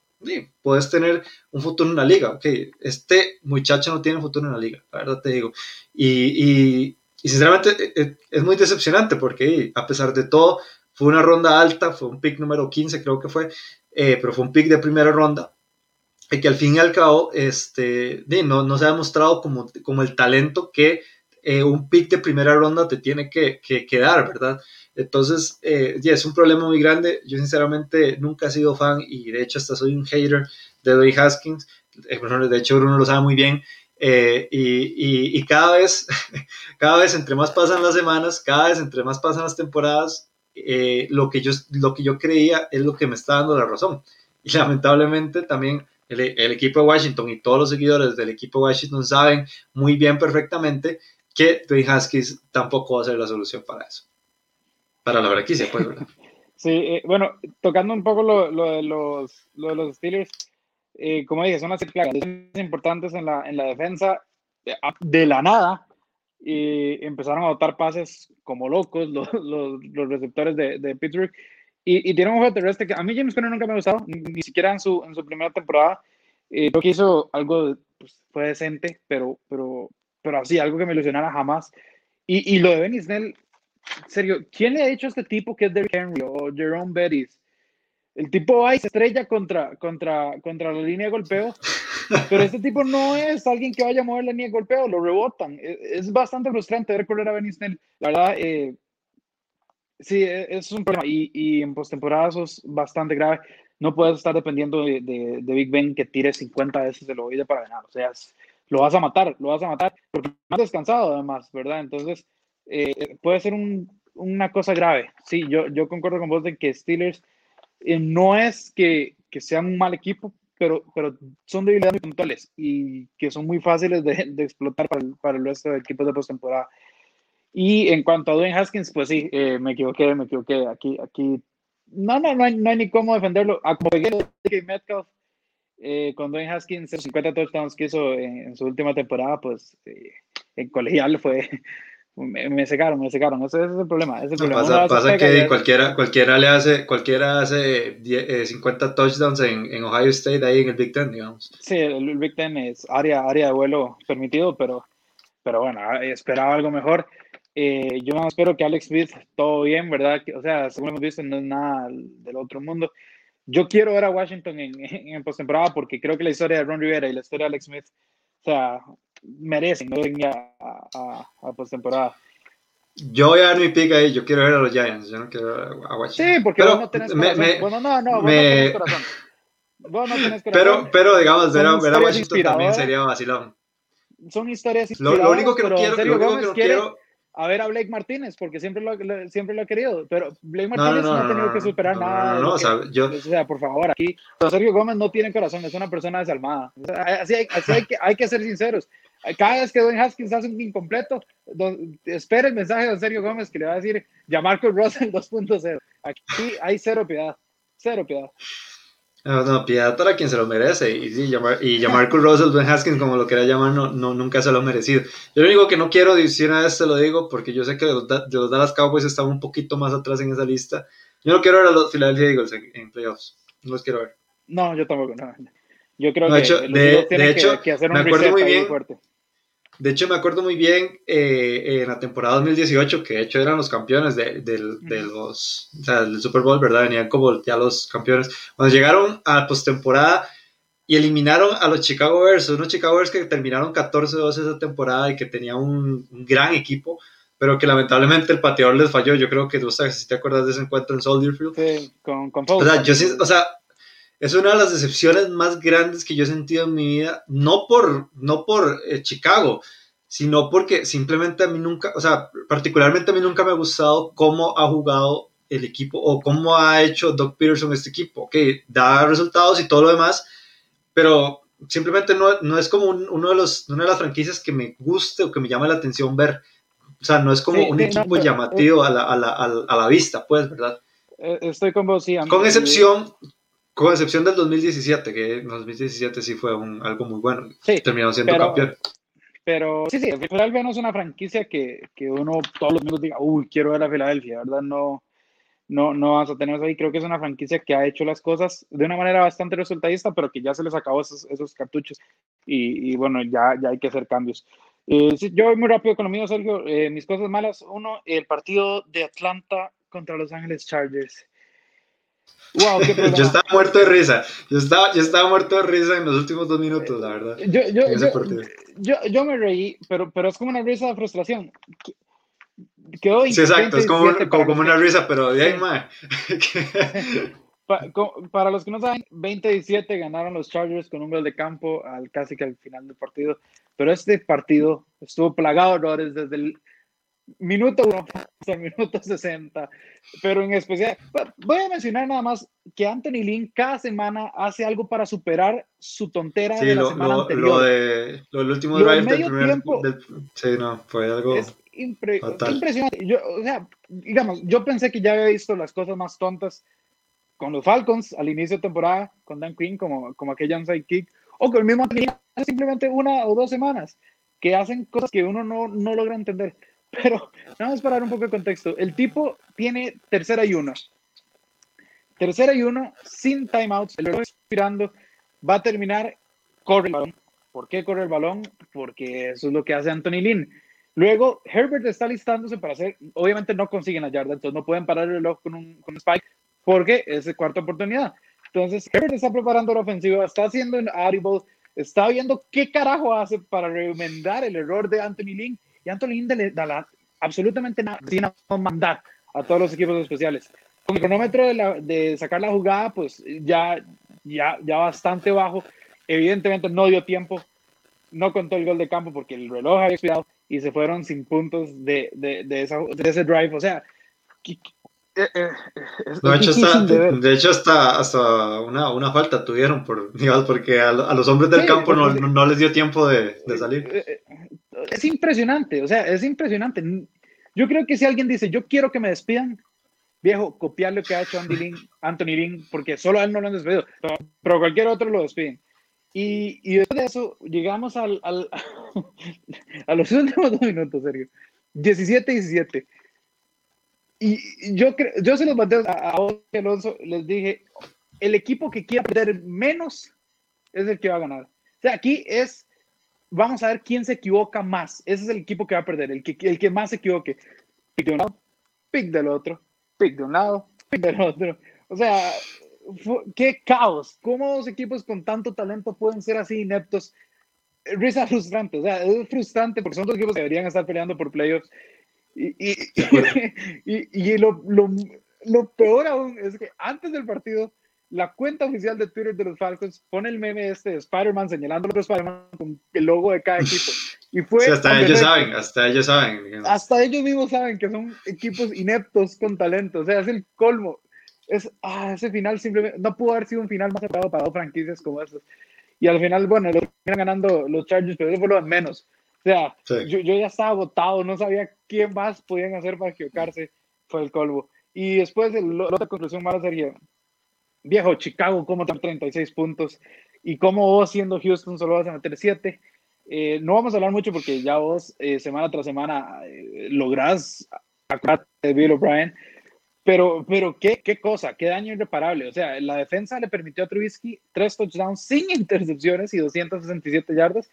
puedes tener un futuro en la liga. Ok, este muchacho no tiene futuro en la liga, la verdad te digo. Y, y, sinceramente eh, eh, es muy decepcionante porque a pesar de todo, fue una ronda alta, fue un pick número 15 creo que fue, eh, pero fue un pick de primera ronda. Y que al fin y al cabo este, no, no se ha demostrado como, como el talento que un pick de primera ronda te tiene que, que, que dar, ¿verdad? Entonces, eh, es un problema muy grande. Yo sinceramente nunca he sido fan y de hecho hasta soy un hater de Dwayne Haskins. Eh, de hecho, Bruno lo sabe muy bien. Eh, y, y, cada vez, *laughs* cada vez entre más pasan las semanas, cada vez entre más pasan las temporadas, eh, lo, que yo, lo que yo creía es lo que me está dando la razón. Y lamentablemente también el, equipo de Washington y todos los seguidores del equipo de Washington saben muy bien perfectamente que Dwayne Haskins tampoco va a ser la solución para eso para la franquicia, pues, ¿verdad? *laughs* sí, eh, bueno, tocando un poco lo, de, los, lo los Steelers, eh, como dije, son las plagas importantes en la, en la defensa. De la nada, y empezaron a botar pases como locos los, los, los receptores de, de, Pittsburgh. Y, y tiene un juego terrestre que a mí James Conner nunca me ha gustado, ni, siquiera en su, en su primera temporada. Eh, creo que hizo algo, pues, fue decente, pero, pero, pero así, algo que me ilusionara jamás. Y, y lo de Benny Snell, serio, ¿quién le ha dicho a este tipo que es Derrick Henry o Jerome Bettis? El tipo va y se estrella contra, contra, contra la línea de golpeo, pero este tipo no es alguien que vaya a mover la línea de golpeo, lo rebotan. E, es, bastante frustrante ver correr a Benny Snell. La verdad, eh, sí, e, es un problema. Y, y en postemporada eso es bastante grave. No puedes estar dependiendo de, de, Big Ben que tire 50 veces el oído para ganar. O sea, lo vas a matar, lo vas a matar, porque has descansado además, ¿verdad? Entonces, eh, puede ser un, una cosa grave. Sí, yo, yo concuerdo con vos de que Steelers eh, no es que, que sean un mal equipo, pero, pero son debilidades muy puntuales y que son muy fáciles de, de explotar para el, para el resto del equipo de postemporada. Y en cuanto a Dwayne Haskins, pues sí, eh, me equivoqué, me equivoqué. Aquí, aquí, no, no, no hay, no hay ni cómo defenderlo. A que Metcalf, eh, con Dwayne Haskins, 50 touchdowns que hizo en, en su última temporada, pues en colegial fue, me, me, secaron, me secaron. Ese, es el problema. Ese problema. Pasa, pasa que cualquiera, cualquiera le hace, cualquiera hace 50 eh, touchdowns en, en, Ohio State ahí en el Big Ten, digamos. Sí, el, Big Ten es área, área de vuelo permitido, pero, pero bueno, esperaba algo mejor. Eh, yo espero que Alex Smith todo bien, ¿verdad? O sea, según hemos visto, no es nada del otro mundo. Yo quiero ver a Washington en, *laughs* en, postemporada porque creo que la historia de Ron Rivera y la historia de Alex Smith, o sea, merecen no venga a, a, a postemporada. Yo voy a dar mi pick ahí, yo quiero ver a los Giants, yo no quiero ver a Washington. Sí, porque pero vos no tenés corazón. Me, bueno, no, no, vos me, no tenés corazón. Vos no tenés corazón. Pero, pero digamos, ver a, ver a Washington también sería vacilón. Son historias. Lo, lo único que no quiero, lo único que no quiero a ver a Blake Martínez, porque siempre lo, siempre lo ha querido, pero Blake Martínez no, ha tenido que superar nada. No, o sea, yo... o sea, por favor, aquí, Sergio Gómez no tiene corazón, es una persona desalmada. así hay, así hay, que, hay que ser sinceros. Cada vez que Don Haskins hace un incompleto, espera el mensaje de Sergio Gómez que le va a decir, Marco Russell *laughs* 2.0. Aquí hay cero piedad, cero piedad. No, no, piedad para quien se lo merece. Y, sí, llamar, y llamar Russell, Ben Haskins, como lo quiera llamar, no, no, nunca se lo ha merecido. Yo lo único que no quiero decir una vez te lo digo, porque yo sé que de los, de los Dallas Cowboys están un poquito más atrás en esa lista. Yo no quiero ver a los Philadelphia Eagles en, playoffs. No los quiero ver. No, yo tampoco. No. Yo creo que hecho, de, de hecho, que, hacer un me acuerdo muy bien. Fuerte. De hecho, me acuerdo muy bien eh, en la temporada 2018, que de hecho eran los campeones de, los, o sea, del Super Bowl, ¿verdad? Venían como ya los campeones. Cuando llegaron a postemporada y eliminaron a los Chicago Bears, unos Chicago Bears que terminaron 14-12 esa temporada y que tenían un, gran equipo, pero que lamentablemente el pateador les falló. Yo creo que tú sabes, si te acuerdas de ese encuentro en Soldier Field. Sí, con, con O sea, yo sí, o sea, es una de las decepciones más grandes que yo he sentido en mi vida, no por, no por eh, Chicago, sino porque simplemente a mí nunca, o sea, particularmente a mí nunca me ha gustado cómo ha jugado el equipo o cómo ha hecho Doc Peterson este equipo, que da resultados y todo lo demás, pero simplemente no, no es como uno de los, una de las franquicias que me guste o que me llame la atención ver. O sea, no es como un equipo llamativo a, la, a, la, a, la, vista, pues, ¿verdad? Eh, estoy con vos, sí. Con excepción, con excepción del 2017, que en 2017 sí fue un, algo muy bueno. Sí, Terminó siendo campeón. Pero sí, sí, Philadelphia no es una franquicia que, que uno todos los minutos diga, uy, quiero ver a Filadelfia, ¿verdad? No, no, no vas a tener eso ahí. Creo que es una franquicia que ha hecho las cosas de una manera bastante resultadista, pero que ya se les acabó esos, esos cartuchos y, bueno, ya, ya hay que hacer cambios. Eh, yo voy muy rápido con lo mío, Sergio. Eh, mis cosas malas. Uno, el partido de Atlanta contra Los Ángeles Chargers. Wow, qué *laughs* yo estaba muerto de risa. Yo estaba, yo estaba muerto de risa en los últimos dos minutos, la verdad. Yo, yo, yo, yo, me reí, pero, pero es como una risa de frustración. Quedó sí, exacto, es como, como, una risa, pero de ahí, más. *laughs* para los que no saben, 20-17 ganaron los Chargers con un gol de campo al casi que al final del partido. Pero este partido estuvo plagado de errores desde el minuto 1 *laughs* hasta el minuto 60. Pero en especial, voy a mencionar nada más que Anthony Lynn cada semana hace algo para superar su tontera de la semana anterior. Lo de lo del último drive del primer, tiempo, sí, no, fue algo es impresionante. Yo, o sea, digamos, yo pensé que ya había visto las cosas más tontas con los Falcons al inicio de temporada, con Dan Quinn como, como aquella onside kick, o con el mismo Anthony simplemente una o dos semanas, que hacen cosas que uno no, no logra entender. Pero vamos a dar un poco de contexto. El tipo tiene tercera y uno. Tercera y uno, sin timeouts, el reloj expirando, va a terminar, corre el balón. ¿Por qué corre el balón? Porque eso es lo que hace Anthony Lynn. Luego, Herbert está listándose para hacer, obviamente no consiguen la yarda, entonces no pueden parar el reloj con un, con un spike, porque es cuarta oportunidad. Entonces, Herbert está preparando la ofensiva, está haciendo un audible, está viendo qué carajo hace para remendar el error de Anthony Lynn y Anthony Lynn le da absolutamente nada, sin mandar a todos los equipos especiales. Con el cronómetro de, de, sacar la jugada, pues ya, ya, ya bastante bajo. Evidentemente no dio tiempo, no contó el gol de campo porque el reloj había expirado y se fueron sin puntos de, de, de, esa, de ese drive. O sea, eh, eh, de, hecho, hasta, de, hecho, hasta, hasta una, una, falta tuvieron, por, *laughs* digamos, porque a, los hombres del campo no, no, les dio tiempo de, de, salir. Eh, es impresionante, o sea, es impresionante. Yo creo que si alguien dice, yo quiero que me despidan, viejo, copiar lo que ha hecho Andy Lynn, Anthony Lynn, porque solo a él no lo han despedido, pero cualquier otro lo despiden. Y, y después de eso, llegamos al, al *laughs* a los últimos dos minutos, Sergio. 17-17. Y yo, yo se los mandé a, a Alonso, les dije, el equipo que quiera perder menos es el que va a ganar. O sea, aquí es, vamos a ver quién se equivoca más. Ese es el equipo que va a perder, el que, el que más se equivoque. Pick de un lado, pick del otro, pick de un lado, pick del otro. O sea, qué caos. ¿Cómo dos equipos con tanto talento pueden ser así ineptos? Risa frustrante, o sea, es frustrante porque son dos equipos que deberían estar peleando por playoffs y, y, *laughs* y, lo, lo, lo, peor aún es que antes del partido, la cuenta oficial de Twitter de los Falcons pone el meme este de Spider-Man señalando a otro Spider-Man con el logo de cada equipo. Y fue hasta ellos saben, hasta ellos saben. Hasta ellos mismos saben que son equipos ineptos con talento. O sea, es el colmo. Es, ah, ese final simplemente no pudo haber sido un final más cerrado para dos franquicias como esas. Y al final, bueno, lo ganando los Chargers, pero eso fue lo de menos. O sea, yo, yo, ya estaba agotado, no sabía quién más podían hacer para equivocarse. Fue el colmo. Y después, la otra conclusión más sería, viejo, Chicago, ¿cómo te 36 puntos? Y cómo vos, siendo Houston, solo vas a meter 7. Eh, no vamos a hablar mucho porque ya vos, eh, semana tras semana, eh, lográs acordarte de Bill O'Brien. Pero, pero ¿qué, qué cosa, qué daño irreparable. O sea, la defensa le permitió a Trubisky tres touchdowns sin *laughs* intercepciones y 267 yardas.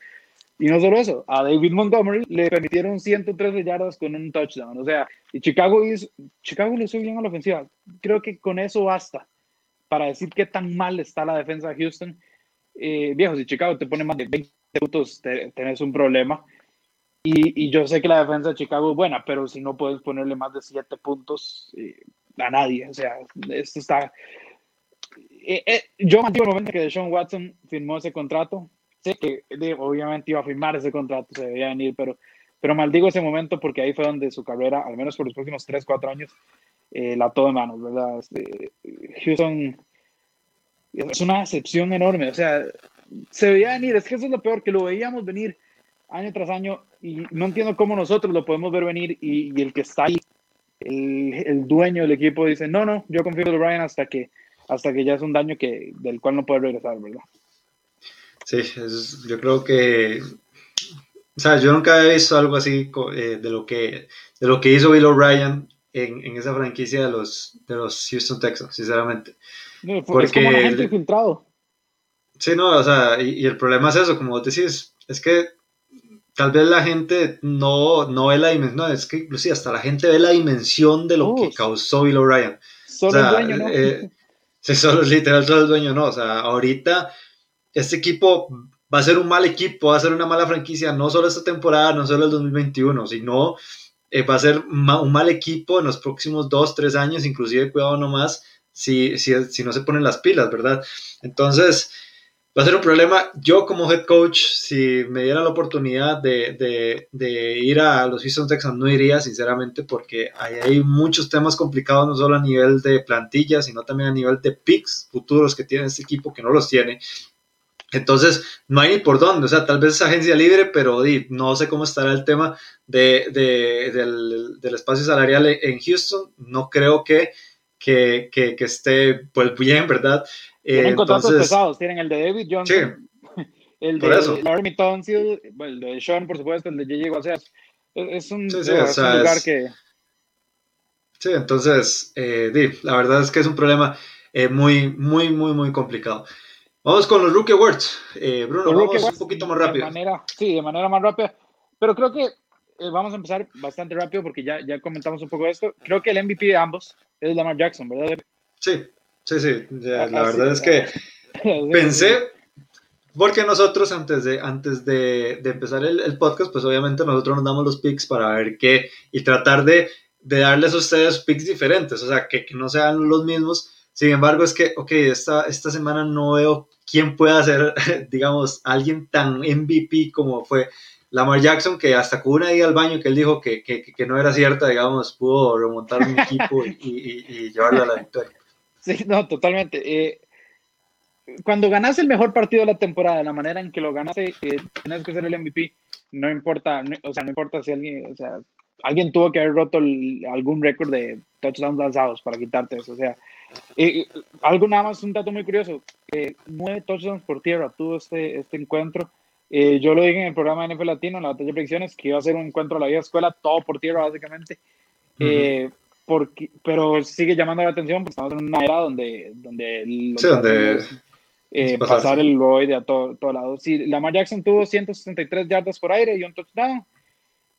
Y no solo eso, a David Montgomery le permitieron 113 yardas con un touchdown. O sea, y Chicago, hizo, Chicago le hizo bien a la ofensiva. Creo que con eso basta para decir qué tan mal está la defensa de Houston. Eh, viejo, si Chicago te pone más de 20 puntos, tenés un problema. Y, y, yo sé que la defensa de Chicago es buena, pero si no puedes ponerle más de 7 puntos eh, a nadie. O sea, esto está. Eh, eh, yo mantengo el momento que Deshaun Watson firmó ese contrato sé que obviamente iba a firmar ese contrato, se debía venir, pero, pero maldigo ese momento porque ahí fue donde su carrera, al menos por los próximos 3, 4 años, eh, la todo en manos, ¿verdad? Este, Houston es una excepción enorme, o sea, se veía venir, es que eso es lo peor, que lo veíamos venir año tras año y no entiendo cómo nosotros lo podemos ver venir y, el que está ahí, el, el, dueño del equipo dice, no, no, yo confío en Ryan hasta que, hasta que ya es un daño que, del cual no puede regresar, ¿verdad? Sí, yo creo que, o sea, yo nunca había visto algo así eh, de, lo que, de lo que hizo Bill O'Brien en, en, esa franquicia de los, de los Houston Texans, sinceramente. Porque, es como agente infiltrado. Sí, no, o sea, y, el problema es eso, como vos decís, es que tal vez la gente no, no ve la dimensión, no, es que inclusive hasta la gente ve la dimensión de lo que causó Bill O'Brien. Solo el dueño, ¿no? Eh, *laughs* sí, solo, literal, solo el dueño, no, o sea, ahorita este equipo va a ser un mal equipo, va a ser una mala franquicia, no solo esta temporada, no solo el 2021, sino eh, va a ser un mal equipo en los próximos dos, tres años, inclusive cuidado nomás si, si, si no se ponen las pilas, ¿verdad? Entonces, va a ser un problema. Yo como head coach, si me diera la oportunidad de, de, ir a los Houston Texans, no iría, sinceramente, porque hay, hay, muchos temas complicados, no solo a nivel de plantilla, sino también a nivel de picks futuros que tiene este equipo, que no los tiene. Entonces, no hay ni por dónde, o sea, tal vez es agencia libre, pero no sé cómo estará el tema de, del, del, espacio salarial en Houston. No creo que, que, que, que esté pues, bien, ¿verdad? Tienen contratos pesados, tienen el de David Johnson, *laughs* el de Larry Tonsil, el de Sean, por supuesto, el de J.J. o Es un, sí, es un lugar que... Sí, entonces, eh, la verdad es que es un problema eh, muy, muy, muy, muy complicado. Vamos con los Rookie Awards. Eh, Bruno, vamos un poquito más rápido. De manera, sí, de manera más rápida. Pero creo que eh, vamos a empezar bastante rápido porque ya, ya comentamos un poco esto. Creo que el MVP de ambos es Lamar Jackson, ¿verdad? Sí, Sí, sí, la verdad es que *laughs* pensé, porque nosotros antes de, antes de, de empezar el, el, podcast, pues obviamente nosotros nos damos los picks para ver qué y tratar de, de darles a ustedes picks diferentes, o sea, que, que, no sean los mismos. Sin embargo, es que, ok, esta, esta semana no veo quién pueda ser, *laughs* digamos, alguien tan MVP como fue Lamar Jackson, que hasta con una ida al baño que él dijo que, que, que no era cierta, digamos, pudo remontar un equipo y, y, y llevarlo a la victoria. Sí, no, totalmente. Eh, cuando ganas el mejor partido de la temporada, la manera en que lo ganas, eh, tienes que ser el MVP. No importa, o sea, no importa si alguien, o sea, alguien tuvo que haber roto algún récord de touchdowns lanzados para quitarte eso. O sea, eh, algo nada más, un dato muy curioso. nueve touchdowns por tierra tuvo este, este encuentro. Yo lo dije en el programa de NFL Latino, en la batalla de predicciones, que iba a ser un encuentro a la vida escuela, todo por tierra, básicamente porque, pero sigue llamando la atención porque estamos en una era donde, donde, sí, donde eh, pasar el Lloyd a todo, todo lado. Sí, Lamar Jackson tuvo 163 yardas por aire y un touchdown.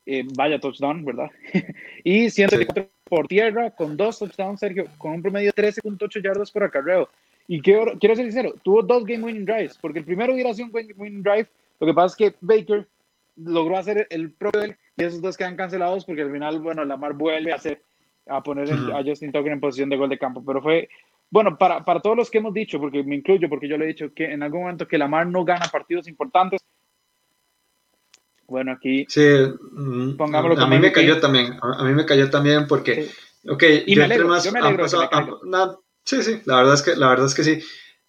Eh, vaya touchdown, ¿verdad? *laughs* y 104 por tierra con dos touchdowns, Sergio, con un promedio de 13.8 yardas por acarreo. Y quiero, quiero ser sincero, tuvo dos game winning drives, porque el primero hubiera sido un game winning drive. Lo que pasa es que Baker logró hacer el propio y esos dos quedan cancelados porque al final, bueno, Lamar vuelve a hacer a poner a Justin Tucker en posición de gol de campo, pero fue, bueno, para, para todos los que hemos dicho, porque me incluyo, porque yo le he dicho que en algún momento que Lamar no gana partidos importantes, bueno, aquí sí, mm, pongámoslo a, a mí me cayó también, a, mí me cayó también porque, sí. ok, y yo, entre más, sí, sí, la verdad es que, la verdad es que sí.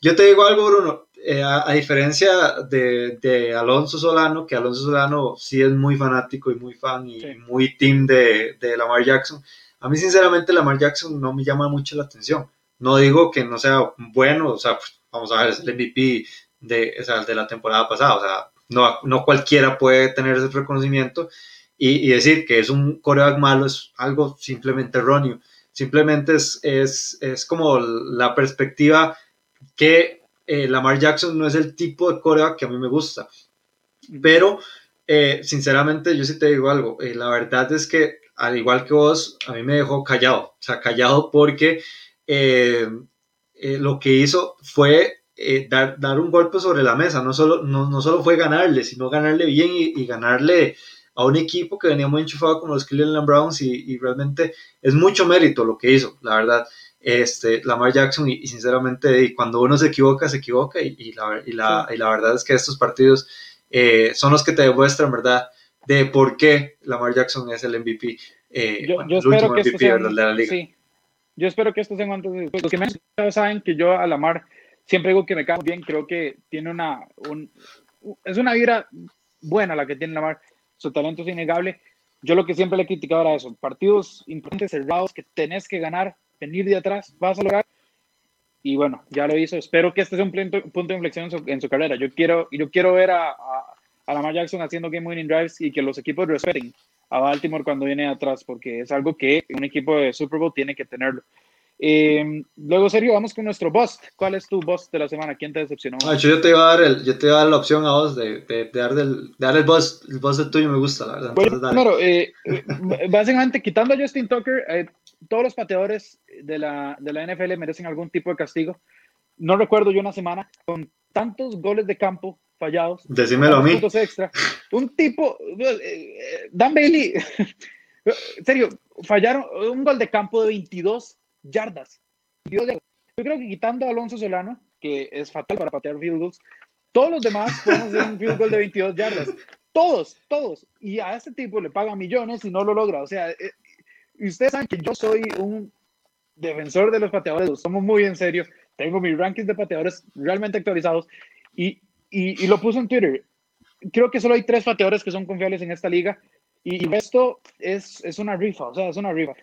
Yo te digo algo, Bruno, eh, a, a, diferencia de, de, Alonso Solano, que Alonso Solano sí es muy fanático y muy fan y sí. muy team de, de Lamar Jackson, a mí, sinceramente, Lamar Jackson no me llama mucho la atención. No digo que no sea bueno, o sea, pues, vamos a ver, es el MVP de, o sea, de la temporada pasada, o sea, no, no cualquiera puede tener ese reconocimiento y, y, decir que es un coreback malo es algo simplemente erróneo. Simplemente es, es, es como la perspectiva que eh, Lamar Jackson no es el tipo de coreback que a mí me gusta. Pero, eh, sinceramente, yo sí te digo algo. Eh, la verdad es que al igual que vos, a mí me dejó callado, o sea, callado porque eh, lo que hizo fue dar, dar, un golpe sobre la mesa, no solo, no, solo fue ganarle, sino ganarle bien y, ganarle a un equipo que venía muy enchufado como los Cleveland Browns y, realmente es mucho mérito lo que hizo, la verdad. Este, Lamar Jackson y, sinceramente cuando uno se equivoca, se equivoca y, la, la, la, verdad es que estos partidos son los que te demuestran, ¿verdad? de por qué Lamar Jackson es el MVP. Eh, yo, yo espero que MVP sean, de la liga. Sí. Yo espero que estos sean antes de, los que me han saben que yo a Lamar siempre digo que me cae bien, creo que tiene una un, es una vibra buena la que tiene Lamar, su talento es innegable. Yo lo que siempre le he criticado era eso, partidos importantes, cerrados, que tenés que ganar, venir de atrás, vas a lograr. Y bueno, ya lo hizo. Espero que este sea un punto, punto de inflexión en su, en su, carrera. Yo quiero, yo quiero ver a, a a Lamar Jackson haciendo game winning drives y que los equipos respeten a Baltimore cuando viene atrás, porque es algo que un equipo de Super Bowl tiene que tenerlo. Eh, luego, Sergio, vamos con nuestro bust. ¿Cuál es tu bust de la semana? ¿Quién te decepcionó? Ah, yo, te iba a dar el, yo te iba a dar la opción a vos de, de, de dar, del, de dar el bust. El bust tuyo me gusta, la verdad. Bueno, primero, eh, básicamente, quitando a Justin Tucker, eh, todos los pateadores de la, de la NFL merecen algún tipo de castigo. No recuerdo yo una semana con tantos goles de campo fallados. Decímelo a mí. Puntos extra. Un tipo, eh, Dan Bailey, *laughs* serio, fallaron un gol de campo de 22 yardas. Yo creo que quitando a Alonso Solano, que es fatal para patear field goals, todos los demás podemos hacer un field goal de 22 yardas. Todos, todos. Y a este tipo le pagan millones y no lo logra. O sea, eh, ustedes saben que yo soy un defensor de los pateadores, somos muy en serio. Tengo mis rankings de pateadores realmente actualizados y, y, y, lo puse en Twitter. Creo que solo hay tres pateadores que son confiables en esta liga y, y esto es, es una rifa, o sea, es una rifa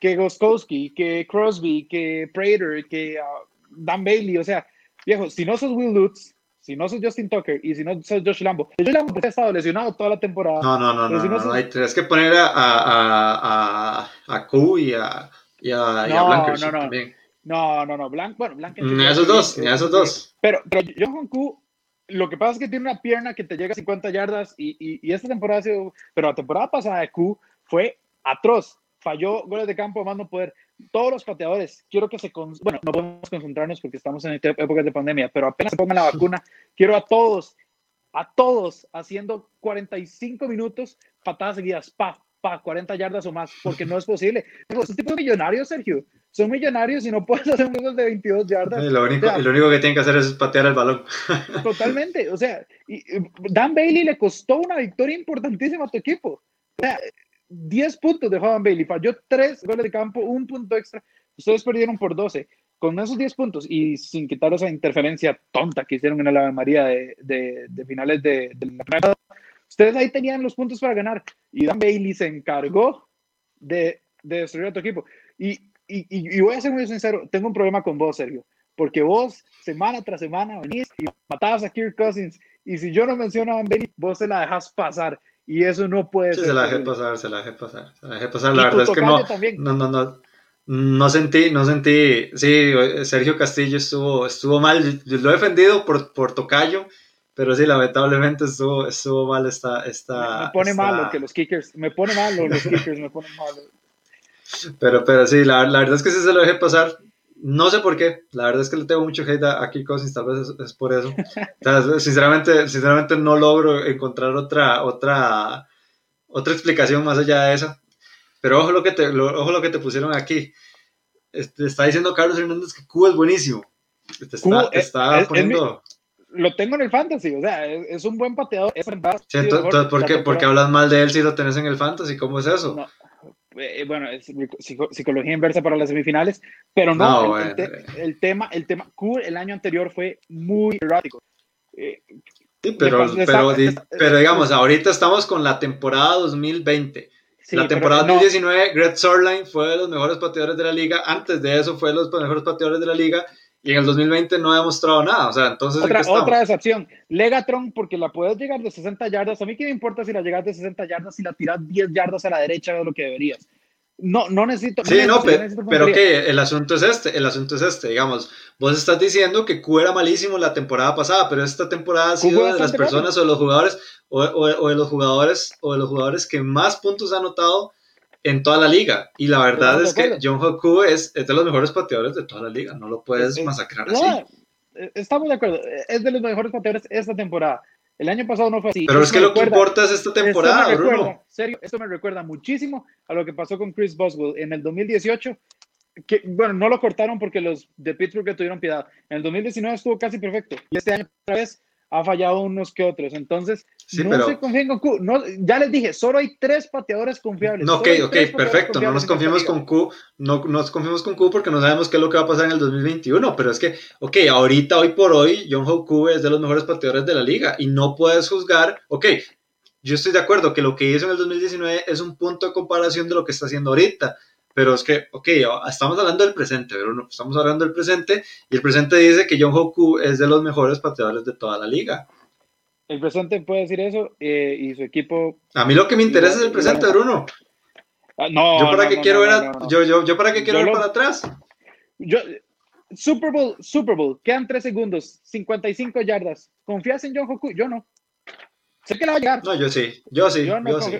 que Goskowski, que Crosby, que Prater, que uh, Dan Bailey, o sea, viejo, si no sos Will Lutz, si no sos Justin Tucker y si no sos Josh Lambo, Josh Lambo ha estado lesionado toda la temporada. No, no, no, no, si no, no, sos... hay, tienes que poner a, a, a, a Q y a, y a, no, y no, no. también. No, no, no, Blank, bueno, Blank. Ni a esos dos, ni a esos dos. Pero, pero Johan Q, lo que pasa es que tiene una pierna que te llega a 50 yardas y, y, y esta temporada ha sido, pero la temporada pasada de Q fue atroz falló goles de campo, más no poder. Todos los pateadores, quiero que se, con... bueno, no podemos concentrarnos porque estamos en épocas de pandemia, pero apenas se pongan la vacuna, quiero a todos, a todos haciendo 45 minutos, patadas seguidas, pa, pa, 40 yardas o más, porque no es posible. Estos tipos de millonarios, Sergio, son millonarios y no puedes hacer un gol de 22 yardas. lo, único, o sea, lo único que tienen que hacer es patear el balón. *laughs* Totalmente, o sea, Dan Bailey le costó una victoria importantísima a tu equipo. O sea, 10 puntos de Juan Bailey, falló 3 goles de campo, un punto extra. Ustedes perdieron por 12. Con esos 10 puntos y sin quitar esa interferencia tonta que hicieron en la María de, de, de finales de, de, la ustedes ahí tenían los puntos para ganar. Y Dan Bailey se encargó de, de destruir a tu equipo. Y, y, y, voy a ser muy sincero, tengo un problema con vos, Sergio, porque vos semana tras semana venís y matabas a Kirk Cousins. Y si yo no menciono a Bailey, vos se la dejas pasar y eso no puede sí, ser. Se la dejé pasar, se la dejé pasar, se la dejé pasar. La verdad es que no, no, no, no, no sentí, no sentí, sí, Sergio Castillo estuvo, estuvo mal, yo lo he defendido por, por tocayo, pero sí, lamentablemente estuvo, estuvo mal esta, esta me, pone esta... malo que los kickers, me pone malo los kickers, me ponen malo. *laughs* Pero, pero sí, la, la verdad es que sí se lo dejé pasar, no sé por qué, la verdad es que le tengo mucho hate a, a Kirk Cousins, tal vez es, es por eso. O sea, *laughs* sinceramente, sinceramente no logro encontrar otra, otra, otra explicación más allá de esa. Pero ojo lo que te, lo, ojo lo que te pusieron aquí. Este, está diciendo Carlos Hernández que Q es buenísimo. Te está, te está es, poniendo... Es mi, lo tengo en el fantasy, o sea, es, es un buen pateador. Es sí, entonces, ¿por, qué, ¿por qué hablas mal de él si lo tenés en el fantasy? ¿Cómo es eso? No eh, bueno, es psicología inversa para las semifinales, pero no, no el, el, te, el, tema, el tema, Q el año anterior fue muy errático. Eh, sí, pero, pero, está, pero, digamos, ahorita estamos con la temporada 2020. Sí, la temporada pero, 2019, no. Greg Sorline fue de los mejores pateadores de la liga. Antes de eso, fue de los mejores pateadores de la liga. Y en el 2020 no ha demostrado nada. O sea, entonces. Otra, otra decepción. Legatron, porque la puedes llegar de 60 yardas. A mí, ¿qué me importa si la llegas de 60 yardas si la tiras 10 yardas a la derecha de lo que deberías? No, no necesito. Sí, no, pero, necesito pero que el asunto es este. El asunto es este. Digamos, vos estás diciendo que Q era malísimo la temporada pasada, pero esta temporada ha sido de las personas o de los jugadores o, o, o, de los jugadores o de los jugadores que más puntos ha anotado en toda la liga. Y la verdad es que John Hoku es, es, de los mejores pateadores de toda la liga. No lo puedes es, masacrar no, así. Estamos de acuerdo. Es de los mejores pateadores esta temporada. El año pasado no fue así. Pero es que lo que importa es esta temporada, esto Bruno. Recuerda, serio, esto me recuerda muchísimo a lo que pasó con Chris Boswell en el 2018. Que, bueno, no lo cortaron porque los de Pittsburgh que tuvieron piedad. En el 2019 estuvo casi perfecto. Y este año otra vez ha fallado unos que otros. Entonces, sí, no pero... se confíen con Q. No, ya les dije, solo hay tres pateadores confiables. No, ok, ok, perfecto. No nos confiemos con Q. No nos confiemos con Q porque no sabemos qué es lo que va a pasar en el 2021. Pero es que, ok, ahorita, hoy por hoy, John Hoku es de los mejores pateadores de la liga. Y no puedes juzgar, ok, yo estoy de acuerdo que lo que hizo en el 2019 es un punto de comparación de lo que está haciendo ahorita. Pero es que, ok, estamos hablando del presente, Bruno. Estamos hablando del presente y el presente dice que John Hoku es de los mejores pateadores de toda la liga. el presente puede decir eso eh, y su equipo. A mí lo que me interesa es el presente, Bruno. Ah, no, yo para no, qué no, quiero no, ver, a-. Yo, yo, yo para qué quiero Yo ver lo- para atrás. Yo, Super Bowl, Super Bowl, quedan 3 segundos, 55 yardas. ¿Confías en John Hoku? Yo no. Sé que la va a llegar. No, yo sí, yo sí, yo yo, no sí.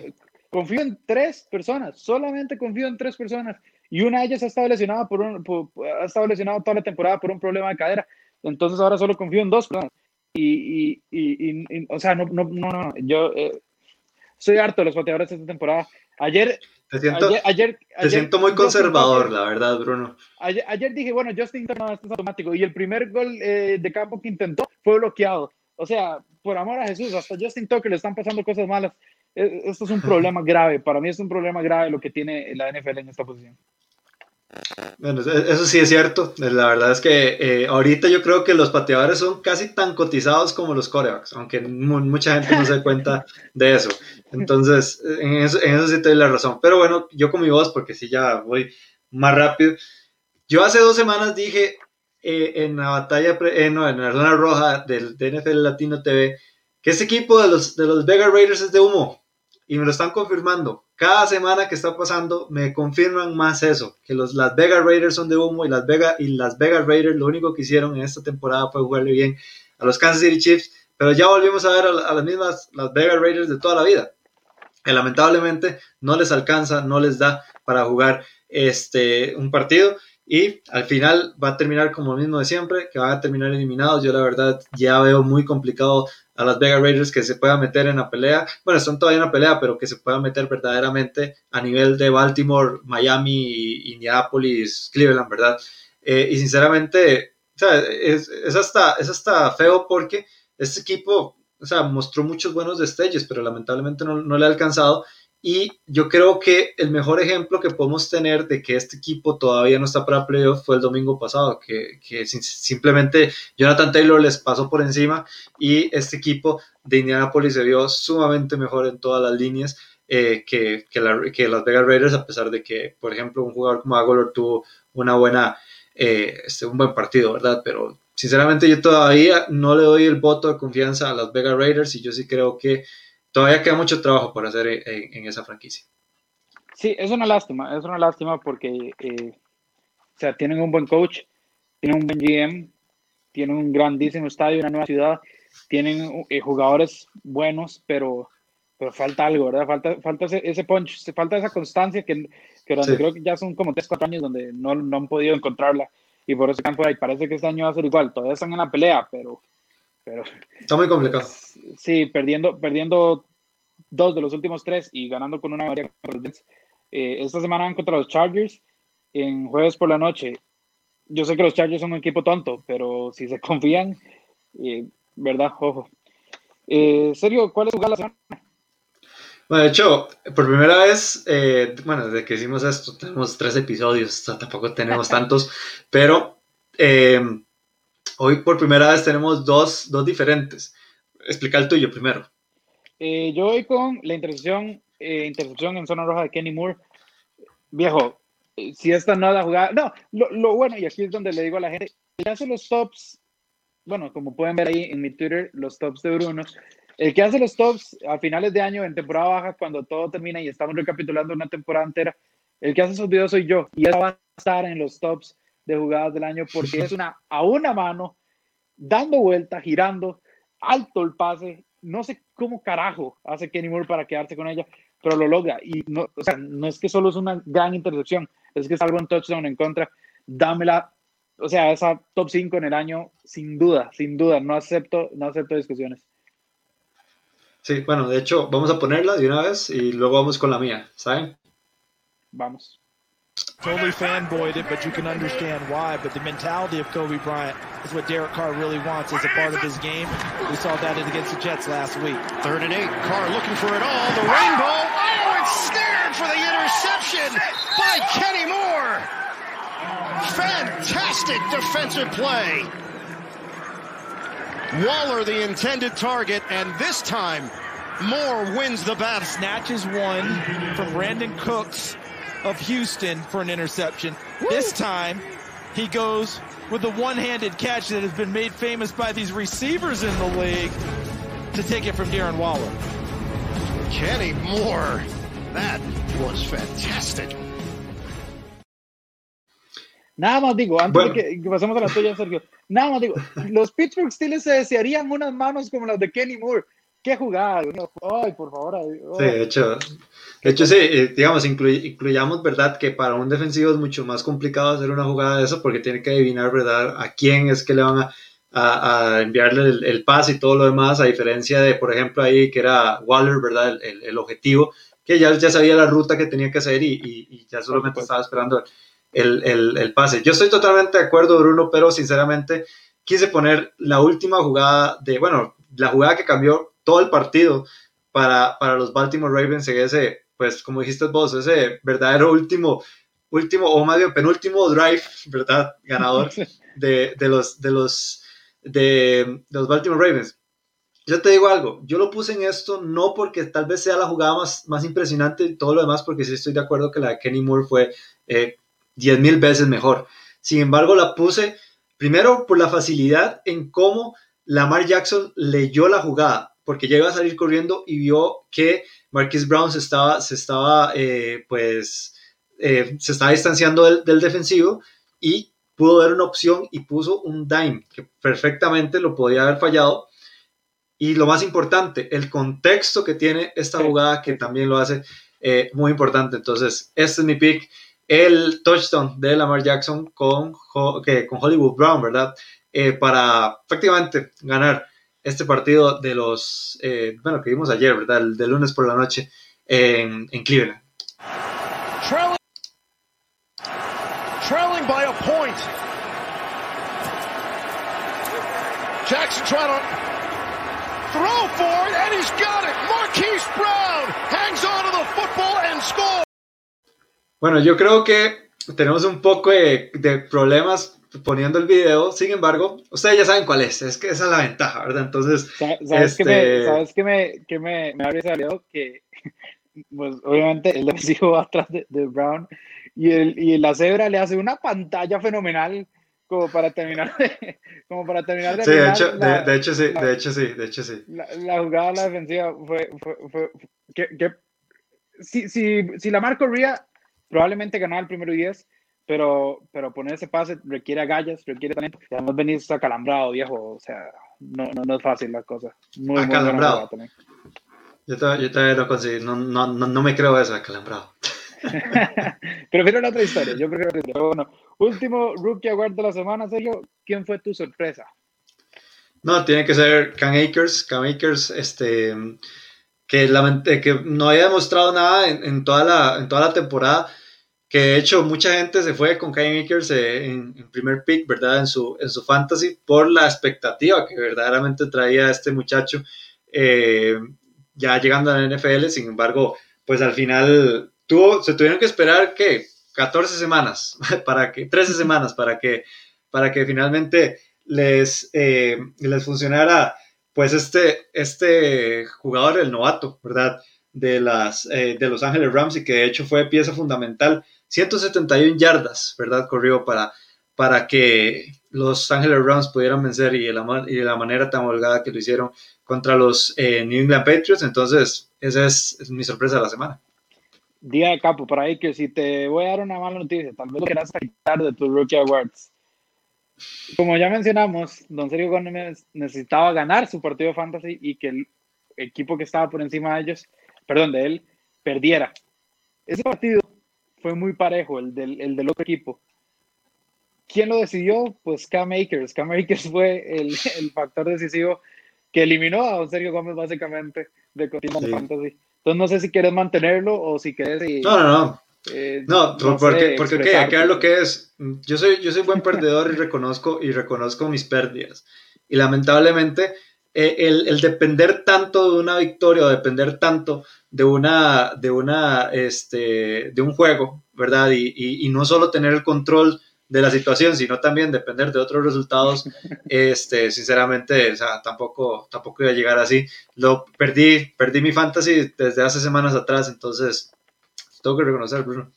Confío, en tres personas, solamente confío en tres personas. Y una de ellas ha estado lesionada por un, por- ha estado lesionada toda la temporada por un problema de cadera. Entonces ahora solo confío en dos personas. Y, y, y, y- o sea, no, no, no, no, yo eh, soy harto de los pateadores de esta temporada. Ayer, Te siento, ayer, ayer, te ayer- siento muy conservador, Tucker- la verdad, Bruno. Ayer, ayer dije, bueno, Justin Tucker no, esto es automático. Y el primer gol eh, de campo que intentó fue bloqueado. O sea, por amor a Jesús, hasta Justin Tucker le están pasando cosas malas. Eh, Esto es un *laughs* problema grave. Para mí es un problema grave lo que tiene la NFL en esta posición. Bueno, eso- sí es cierto. La verdad es que eh, ahorita yo creo que los pateadores son casi tan cotizados como los corebacks, aunque mu- mucha gente no se da cuenta *laughs* de eso. Entonces, en eso, en eso sí te doy la razón. Pero bueno, yo con mi voz, porque sí ya voy más rápido. Yo hace dos semanas dije eh, en la batalla, pre- eh, no, en la zona roja del de NFL Latino TV, que ese equipo de los, de los Vegas Raiders es de humo. Y me lo están confirmando. Cada semana que está pasando me confirman más eso, que los Las Vegas Raiders son de humo y Las Vegas, y Las Vegas Raiders lo único que hicieron en esta temporada fue jugarle bien a los Kansas City Chiefs, pero ya volvimos a ver a, las mismas Las Vegas Raiders de toda la vida. Que lamentablemente no les alcanza, no les da para jugar este, un partido y al final va a terminar como lo mismo de siempre, que van a terminar eliminados. Yo la verdad ya veo muy complicado a las Vegas Raiders que se puedan meter en la pelea. Bueno, están todavía en la pelea, pero que se puedan meter verdaderamente a nivel de Baltimore, Miami, Indianapolis, Cleveland, ¿verdad? Eh, y sinceramente, o sea, es, es hasta feo porque este equipo, o sea, mostró muchos buenos destellos, pero lamentablemente no, no le ha alcanzado. Y yo creo que el mejor ejemplo que podemos tener de que este equipo todavía no está para playoff fue el domingo pasado, que, que simplemente Jonathan Taylor les pasó por encima y este equipo de Indianapolis se vio sumamente mejor en todas las líneas eh, que, que las Vegas Raiders, a pesar de que, por ejemplo, un jugador como Agolor tuvo una buena, eh, este, un buen partido, ¿verdad? Pero sinceramente yo todavía no le doy el voto de confianza a las Vegas Raiders y yo sí creo que todavía queda mucho trabajo por hacer en, esa franquicia. Sí, es una lástima, es una lástima porque, eh, o sea, tienen un buen coach, tienen un buen GM, tienen un grandísimo estadio, una nueva ciudad, tienen eh, jugadores buenos, pero, pero falta algo, ¿verdad? Falta, falta ese, ese punch, falta esa constancia que, que Sí. creo que ya son como 3, 4 años donde no, no han podido encontrarla y por eso están fuera y parece que este año va a ser igual, todavía están en la pelea, pero, pero Está muy complicado. Sí, perdiendo, perdiendo dos de los últimos tres y ganando con una mayoría. Eh, esta semana van contra los Chargers en jueves por la noche. Yo sé que los Chargers son un equipo tonto, pero si se *laughs* confían, eh, ¿verdad? Ojo. Eh, Sergio, ¿cuál es tu gala semana? Bueno, de hecho, por primera vez, eh, bueno, desde que hicimos esto, tenemos tres episodios, o sea, tampoco tenemos tantos, pero eh, hoy por primera vez tenemos dos, dos diferentes. Explica el tuyo primero. Eh, yo voy con la intercepción, eh, en zona roja de Kenny Moore. Viejo, eh, si esta no la jugada. No, lo, lo bueno, y aquí es donde le digo a la gente, el que hace los tops, bueno, como pueden ver ahí en mi Twitter, los tops de Bruno, el que hace los tops a finales de año, en temporada baja, cuando todo termina y estamos recapitulando una temporada entera, el que hace esos videos soy yo, y esa va a estar en los tops de jugadas del año porque es una a una mano, dando vuelta, girando, alto el pase, no sé cómo carajo hace Kenny Moore para quedarse con ella, pero lo logra. Y no, o sea, no es que solo es una gran intercepción, es que salva un touchdown en contra. Dámela, o sea, esa top 5 en el año, sin duda, sin duda. No acepto, no acepto discusiones. Sí, bueno, de hecho, vamos a ponerla de una vez y luego vamos con la mía, ¿saben? Vamos. Totally fanboyed it, but you can understand why. But the mentality of Kobe Bryant is what Derek Carr really wants as a part of his game. We saw that against the Jets last week. Third and eight. Carr looking for it all. The rainbow. Oh, it's snared for the interception by Kenny Moore. Fantastic defensive play. Waller, the intended target, and this time, Moore wins the battle. Snatches one from Brandon Cooks of Houston for an interception. This time, he goes with a one-handed catch that has been made famous by these receivers in the league to to take it from Darren Waller. Kenny Moore. That was fantastic. Nada más digo, antes bueno. de que, que, pasemos a la tuya, Sergio, nada más digo, los Pittsburgh Steelers se desearían unas manos como las de Kenny Moore. Qué jugada, ay, por favor. Ay, Sí, de hecho, de hecho sí, eh, digamos, incluy, incluyamos, ¿verdad? Que para un defensivo es mucho más complicado hacer una jugada de eso porque tiene que adivinar, ¿verdad? A quién es que le van a, a, a enviarle el, el, pase y todo lo demás, a diferencia de, por ejemplo, ahí que era Waller, ¿verdad? El, el, el objetivo, que ya, ya sabía la ruta que tenía que hacer y, y, y ya solamente estaba esperando el, el, el, pase. Yo estoy totalmente de acuerdo, Bruno, pero sinceramente quise poner la última jugada de, bueno, la jugada que cambió todo el partido para, para los Baltimore Ravens en ese, pues como dijiste vos, ese verdadero último, último o más bien penúltimo drive, *laughs* ¿verdad? Ganador *laughs* de, de los, de, los, de, de los Baltimore Ravens. Yo te digo algo, yo lo puse en esto no porque tal vez sea la jugada más, más impresionante y todo lo demás, porque sí estoy de acuerdo que la de Kenny Moore fue eh, 10 mil veces mejor. Sin embargo, la puse primero por la facilidad en cómo Lamar Jackson leyó la jugada, porque llega a salir corriendo y vio que Marquis Brown se estaba, se estaba eh, pues, eh, se estaba distanciando del, del, defensivo y pudo ver una opción y puso un dime, que perfectamente lo podía haber fallado. Y lo más importante, el contexto que tiene esta jugada, que también lo hace eh, muy importante. Entonces, este es mi pick el touchdown de Lamar Jackson con, con Hollywood Brown, ¿verdad? Eh, para prácticamente ganar este partido de los, eh, bueno, que vimos ayer, ¿verdad? El de lunes por la noche en, en Cleveland. Trailing, trailing by a point. Jackson trying to throw for it, and he's got it. Marquise Brown hangs on to the football and scores. Bueno, yo creo que tenemos un poco de, de, problemas poniendo el video, sin embargo, ustedes ya saben cuál es, es que esa es la ventaja, ¿verdad? Entonces, ¿sabes este... que me, ¿sabes que me, que me, me habría salido? Que, *laughs* pues, obviamente, el defensivo va atrás de, de, Brown y, el, y la cebra le hace una pantalla fenomenal como para terminar de, *laughs* como para terminar de sí, de hecho, la, de, de, hecho sí, la, de hecho sí, de hecho sí. La, la jugada la defensiva fue, fue, fue, que, que si, si, si la Marco Ría probablemente ganar el primero y 10, pero, pero poner ese pase requiere agallas, requiere talento. Y además venís acalambrado, viejo. O sea, no, no, no es fácil la cosa. Muy, acalambrado. Muy yo, todavía, yo todavía no consigo, no, no, no, no me creo eso, acalambrado. *laughs* prefiero la otra historia, yo prefiero la otra historia. Bueno, último Rookie Award de la semana, Sergio. ¿Quién fue tu sorpresa? No, tiene que ser Cam Akers. Cam Akers, este, que, que no había demostrado nada en, en, toda la, en toda la temporada que de hecho mucha gente se fue con Kyle Makers eh, en, en, primer pick, ¿verdad? En su, en su fantasy por la expectativa que verdaderamente traía este muchacho eh, ya llegando a la NFL, sin embargo, pues al final tuvo, se tuvieron que esperar que 14 semanas, *laughs* para que, 13 semanas para que, para que finalmente les, eh, les funcionara pues este, este jugador, el novato, ¿verdad? De, las, eh, de Los Ángeles Rams y que de hecho fue pieza fundamental 171 yardas, ¿verdad? Corrió para, para que los Angeles Rams pudieran vencer y de la, y de la manera tan holgada que lo hicieron contra los eh, New England Patriots. Entonces, esa es, es, mi sorpresa de la semana. Día de capo, por ahí que si te voy a dar una mala noticia, tal vez lo quieras quitar de tus Rookie Awards. Como ya mencionamos, Don Sergio Gómez necesitaba ganar su partido fantasy y que el equipo que estaba por encima de ellos, perdón, de él, perdiera. Ese partido fue muy parejo, el del, el del otro equipo. ¿Quién lo decidió? Pues Cam Akers. Cam Akers fue el, *laughs* el factor decisivo que eliminó a Sergio Gómez básicamente de Continente sí. Fantasy. Entonces no sé si quieres mantenerlo o si quieres... Y, no, no, no. Eh, no, no, porque, sé, porque okay, hay que ver lo que es. Yo soy, yo soy buen perdedor y reconozco, y reconozco mis pérdidas. Y lamentablemente, eh, el, el, depender tanto de una victoria o depender tanto de una, de una, este, de un juego, ¿verdad? Y, y, y, no solo tener el control de la situación, sino también depender de otros resultados, *laughs* este, sinceramente, o sea, tampoco, tampoco iba a llegar así. Lo perdí, perdí mi fantasy desde hace semanas atrás, entonces tengo que reconocer, Bruno.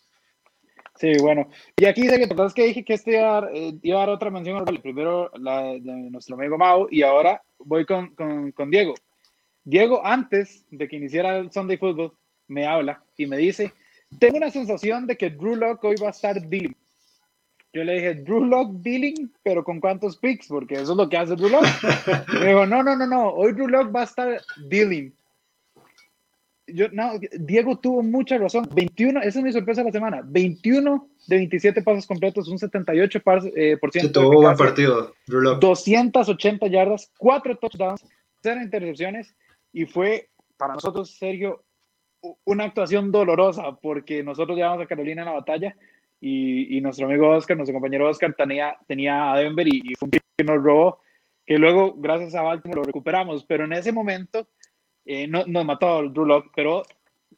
Sí, bueno. Y aquí sé que es que dije que este iba a dar, eh, iba a dar otra mención, primero la de nuestro amigo Mau, y ahora voy con, con, con Diego. Diego, antes de que iniciara el Sunday Football, me habla y me dice, tengo una sensación de que Drew Lock hoy va a estar dealing. Yo le dije, Drew Lock dealing, pero ¿con cuántos picks? Porque eso es lo que hace Drew Lock. *laughs* me dijo, no, no, no, no, hoy Drew Lock va a estar dealing. Yo, no, Diego tuvo mucha razón. 21, esa es mi sorpresa de la semana. 21 de 27 pasos completos, un 78%. Eh, por ciento tuvo un buen partido, Drew Lock. 280 yardas, 4 touchdowns, 0 intercepciones y fue para nosotros, Sergio, una actuación dolorosa porque nosotros llevamos a Carolina en la batalla y, y nuestro amigo Oscar, nuestro compañero Oscar tenía, tenía a Denver y, y fue un que nos robó, que luego gracias a Baltimore lo recuperamos, pero en ese momento eh, no, nos mató el Drew Lock, pero...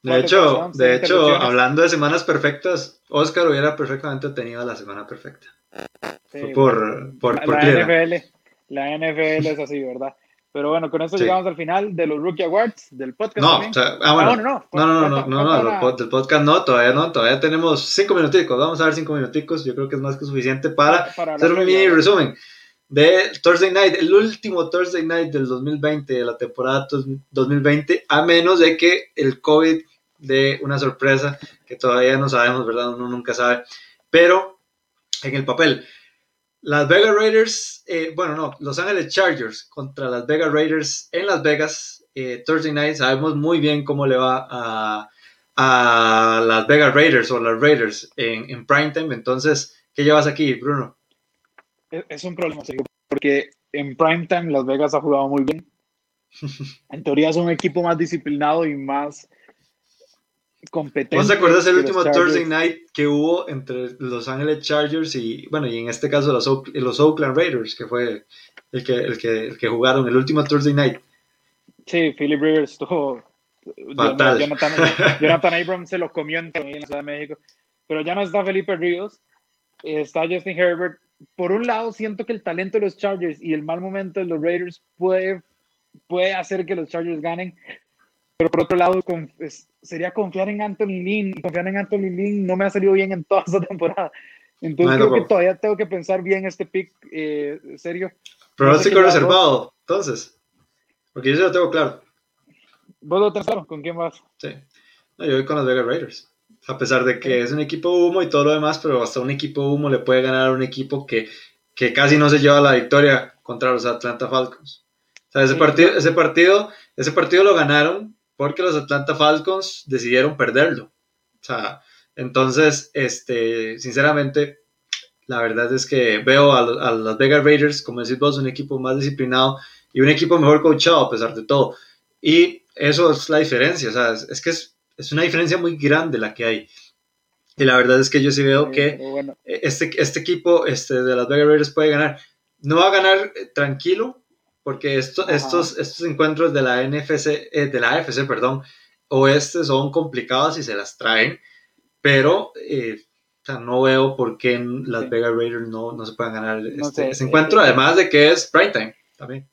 De hecho, de hecho, hablando de semanas perfectas, Oscar hubiera perfectamente tenido la semana perfecta. Sí, por, por, la, por la NFL, la NFL es así, ¿verdad? Pero bueno, con eso sí. llegamos al final de los Rookie Awards, del podcast. No, o sea, ah, bueno, no, no, no, no, no, no, no, no, del podcast no, todavía no, todavía tenemos cinco minuticos, vamos a ver cinco minuticos, yo creo que es más que suficiente para, para hacer un mini resumen de Thursday Night, el último Thursday Night del 2020, de la temporada 2020, a menos de que el COVID dé una sorpresa que todavía no sabemos, ¿verdad? Uno nunca sabe, pero en el papel. Las Vegas Raiders, eh, bueno, no, Los Ángeles Chargers contra las Vegas Raiders en Las Vegas, eh, Thursday night, sabemos muy bien cómo le va a, a las Vegas Raiders o las Raiders en, en primetime. Entonces, ¿qué llevas aquí, Bruno? Es un problema, porque en primetime Las Vegas ha jugado muy bien. *laughs* En teoría es un equipo más disciplinado y más competente. ¿Vos te acuerdas el último Thursday night que hubo entre Los Ángeles Chargers y, bueno, y en este caso los, los Oakland Raiders, que fue el que, el, que, el que jugaron el último Thursday night? Sí, Philip Rivers estuvo. Fatal. Jonathan, *laughs* Jonathan Abrams se lo comió en la Ciudad de México. Pero ya no está Felipe Ríos, está Justin Herbert. Por un lado, siento que el talento de los Chargers y el mal momento de los Raiders puede, puede hacer que los Chargers ganen. Pero por otro lado, con, es, sería confiar en Anthony Lynn. Y confiar en Anthony Lynn no me ha salido bien en toda esta temporada. Entonces no, creo que todavía tengo que pensar bien este pick, eh, serio. Pronóstico no reservado, entonces. Porque yo ya lo tengo claro. ¿Vos lo tenés claro? ¿Con quién vas? Sí. No, yo voy con los Vegas Raiders. A pesar de que es un equipo humo y todo lo demás, pero hasta un equipo humo le puede ganar a un equipo que, que casi no se lleva la victoria contra los Atlanta Falcons. O sea, ese, sí, partido, ese, partido, ese partido lo ganaron porque los Atlanta Falcons decidieron perderlo. O sea, entonces, este, sinceramente, la verdad es que veo a, a las Vegas Raiders, como decís vos, un equipo más disciplinado y un equipo mejor coachado a pesar de todo. Y eso es la diferencia, o sea, es, es que es, es, una diferencia muy grande la que hay. Y la verdad es que yo sí veo que bueno. este, este equipo este, de las Vegas Raiders puede ganar. No va a ganar eh, tranquilo, porque esto, estos, estos encuentros de la NFC, eh, de la AFC, perdón, oeste son complicados y se las traen, pero eh, o sea, no veo por qué las sí. Vegas Raiders no, no se puedan ganar No este, sé, ese encuentro, eh, además de que es prime time también.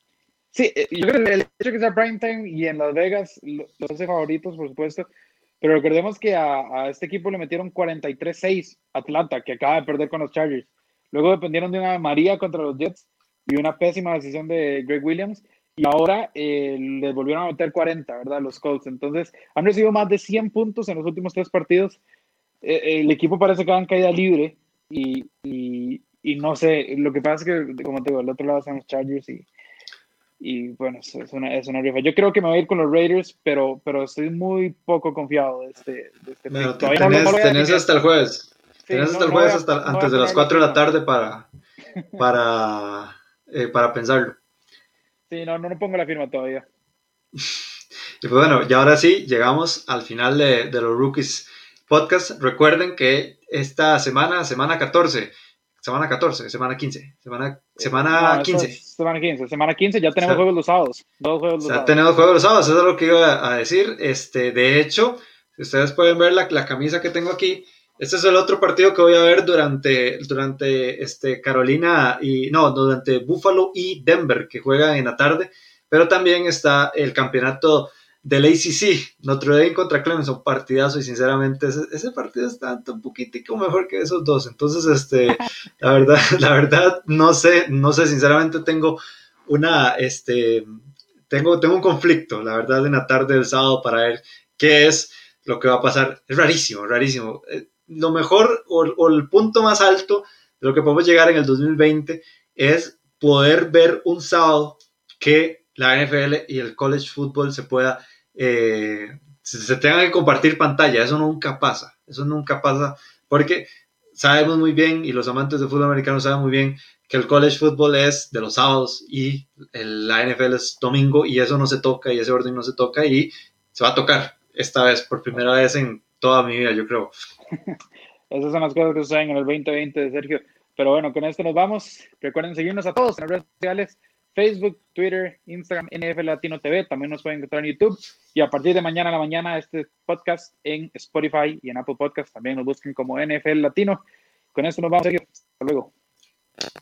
Sí, eh, yo creo que el hecho de que sea primetime y en Las Vegas lo- los hace favoritos, por supuesto. Pero recordemos que a, a este equipo le metieron 43-6 Atlanta, que acaba de perder con los Chargers. Luego dependieron de una María contra los Jets y una pésima decisión de Greg Williams. Y ahora eh, les volvieron a meter 40, ¿verdad? Los Colts. Entonces, han recibido más de 100 puntos en los últimos tres partidos. Eh, el equipo parece que va en caída libre. Y, y, y no sé, lo que pasa es que, como te digo, al otro lado están los Chargers y, y bueno, es una, es una rifa. Yo creo que me voy a ir con los Raiders, pero, pero estoy muy poco confiado de este, de este no lo- tenés, no tenés hasta el jueves. Sí, tenés no- hasta el jueves, hasta a antes de las ponerlo 4 de la tarde para, para, eh, para pensarlo. Sí, no, no, no pongo la firma todavía. Y pues bueno, y ahora sí, llegamos al final de, de los Rookies Podcast. Recuerden que esta semana, semana 14, semana 14, semana 15, semana, semana No, eso 15. es semana 15. Semana 15 ya tenemos O sea, juegos los sábados. Dos juegos O los sea, sábados. tenemos juegos los sábados, eso es lo que iba a decir. Este, de hecho, si ustedes pueden ver la, la camisa que tengo aquí, este es el otro partido que voy a ver durante, durante este, Carolina y no, durante Buffalo y Denver, que juegan en la tarde. Pero también está el campeonato del ACC, Notre Dame contra Clemson, partidazo y sinceramente ese, ese partido está un poquitico mejor que esos dos. Entonces, este, *laughs* la verdad, la verdad, no sé, no sé, sinceramente tengo una, este, tengo, tengo un conflicto, la verdad, en la tarde del sábado para ver qué es lo que va a pasar. Es rarísimo, rarísimo. Eh, lo mejor o, el punto más alto de lo que podemos llegar en el 2020 es poder ver un sábado que la NFL y el college football se pueda, eh, se, tengan que compartir pantalla. Eso nunca pasa, eso nunca pasa porque sabemos muy bien y los amantes de fútbol americano saben muy bien que el college football es de los sábados y la NFL es domingo y eso no se toca y ese orden no se toca y se va a tocar esta vez por primera vez en toda mi vida, yo creo. *laughs* Esas son las cosas que suceden en el 2020 de Sergio. Pero bueno, con esto nos vamos. Recuerden seguirnos a todos en redes sociales, Facebook, Twitter, Instagram, NFL Latino TV. También nos pueden encontrar en YouTube. Y a partir de mañana a la mañana, este podcast en Spotify y en Apple Podcast. También nos busquen como NFL Latino. Con esto nos vamos, Sergio. Hasta luego.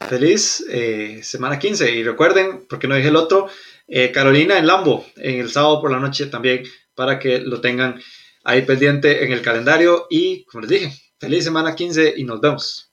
Feliz eh, semana 15. Y recuerden, porque no dije el otro, eh, Carolina en Lambo, en el sábado por la noche también, para que lo tengan ahí pendiente en el calendario. Y como les dije, feliz semana 15 y nos vemos.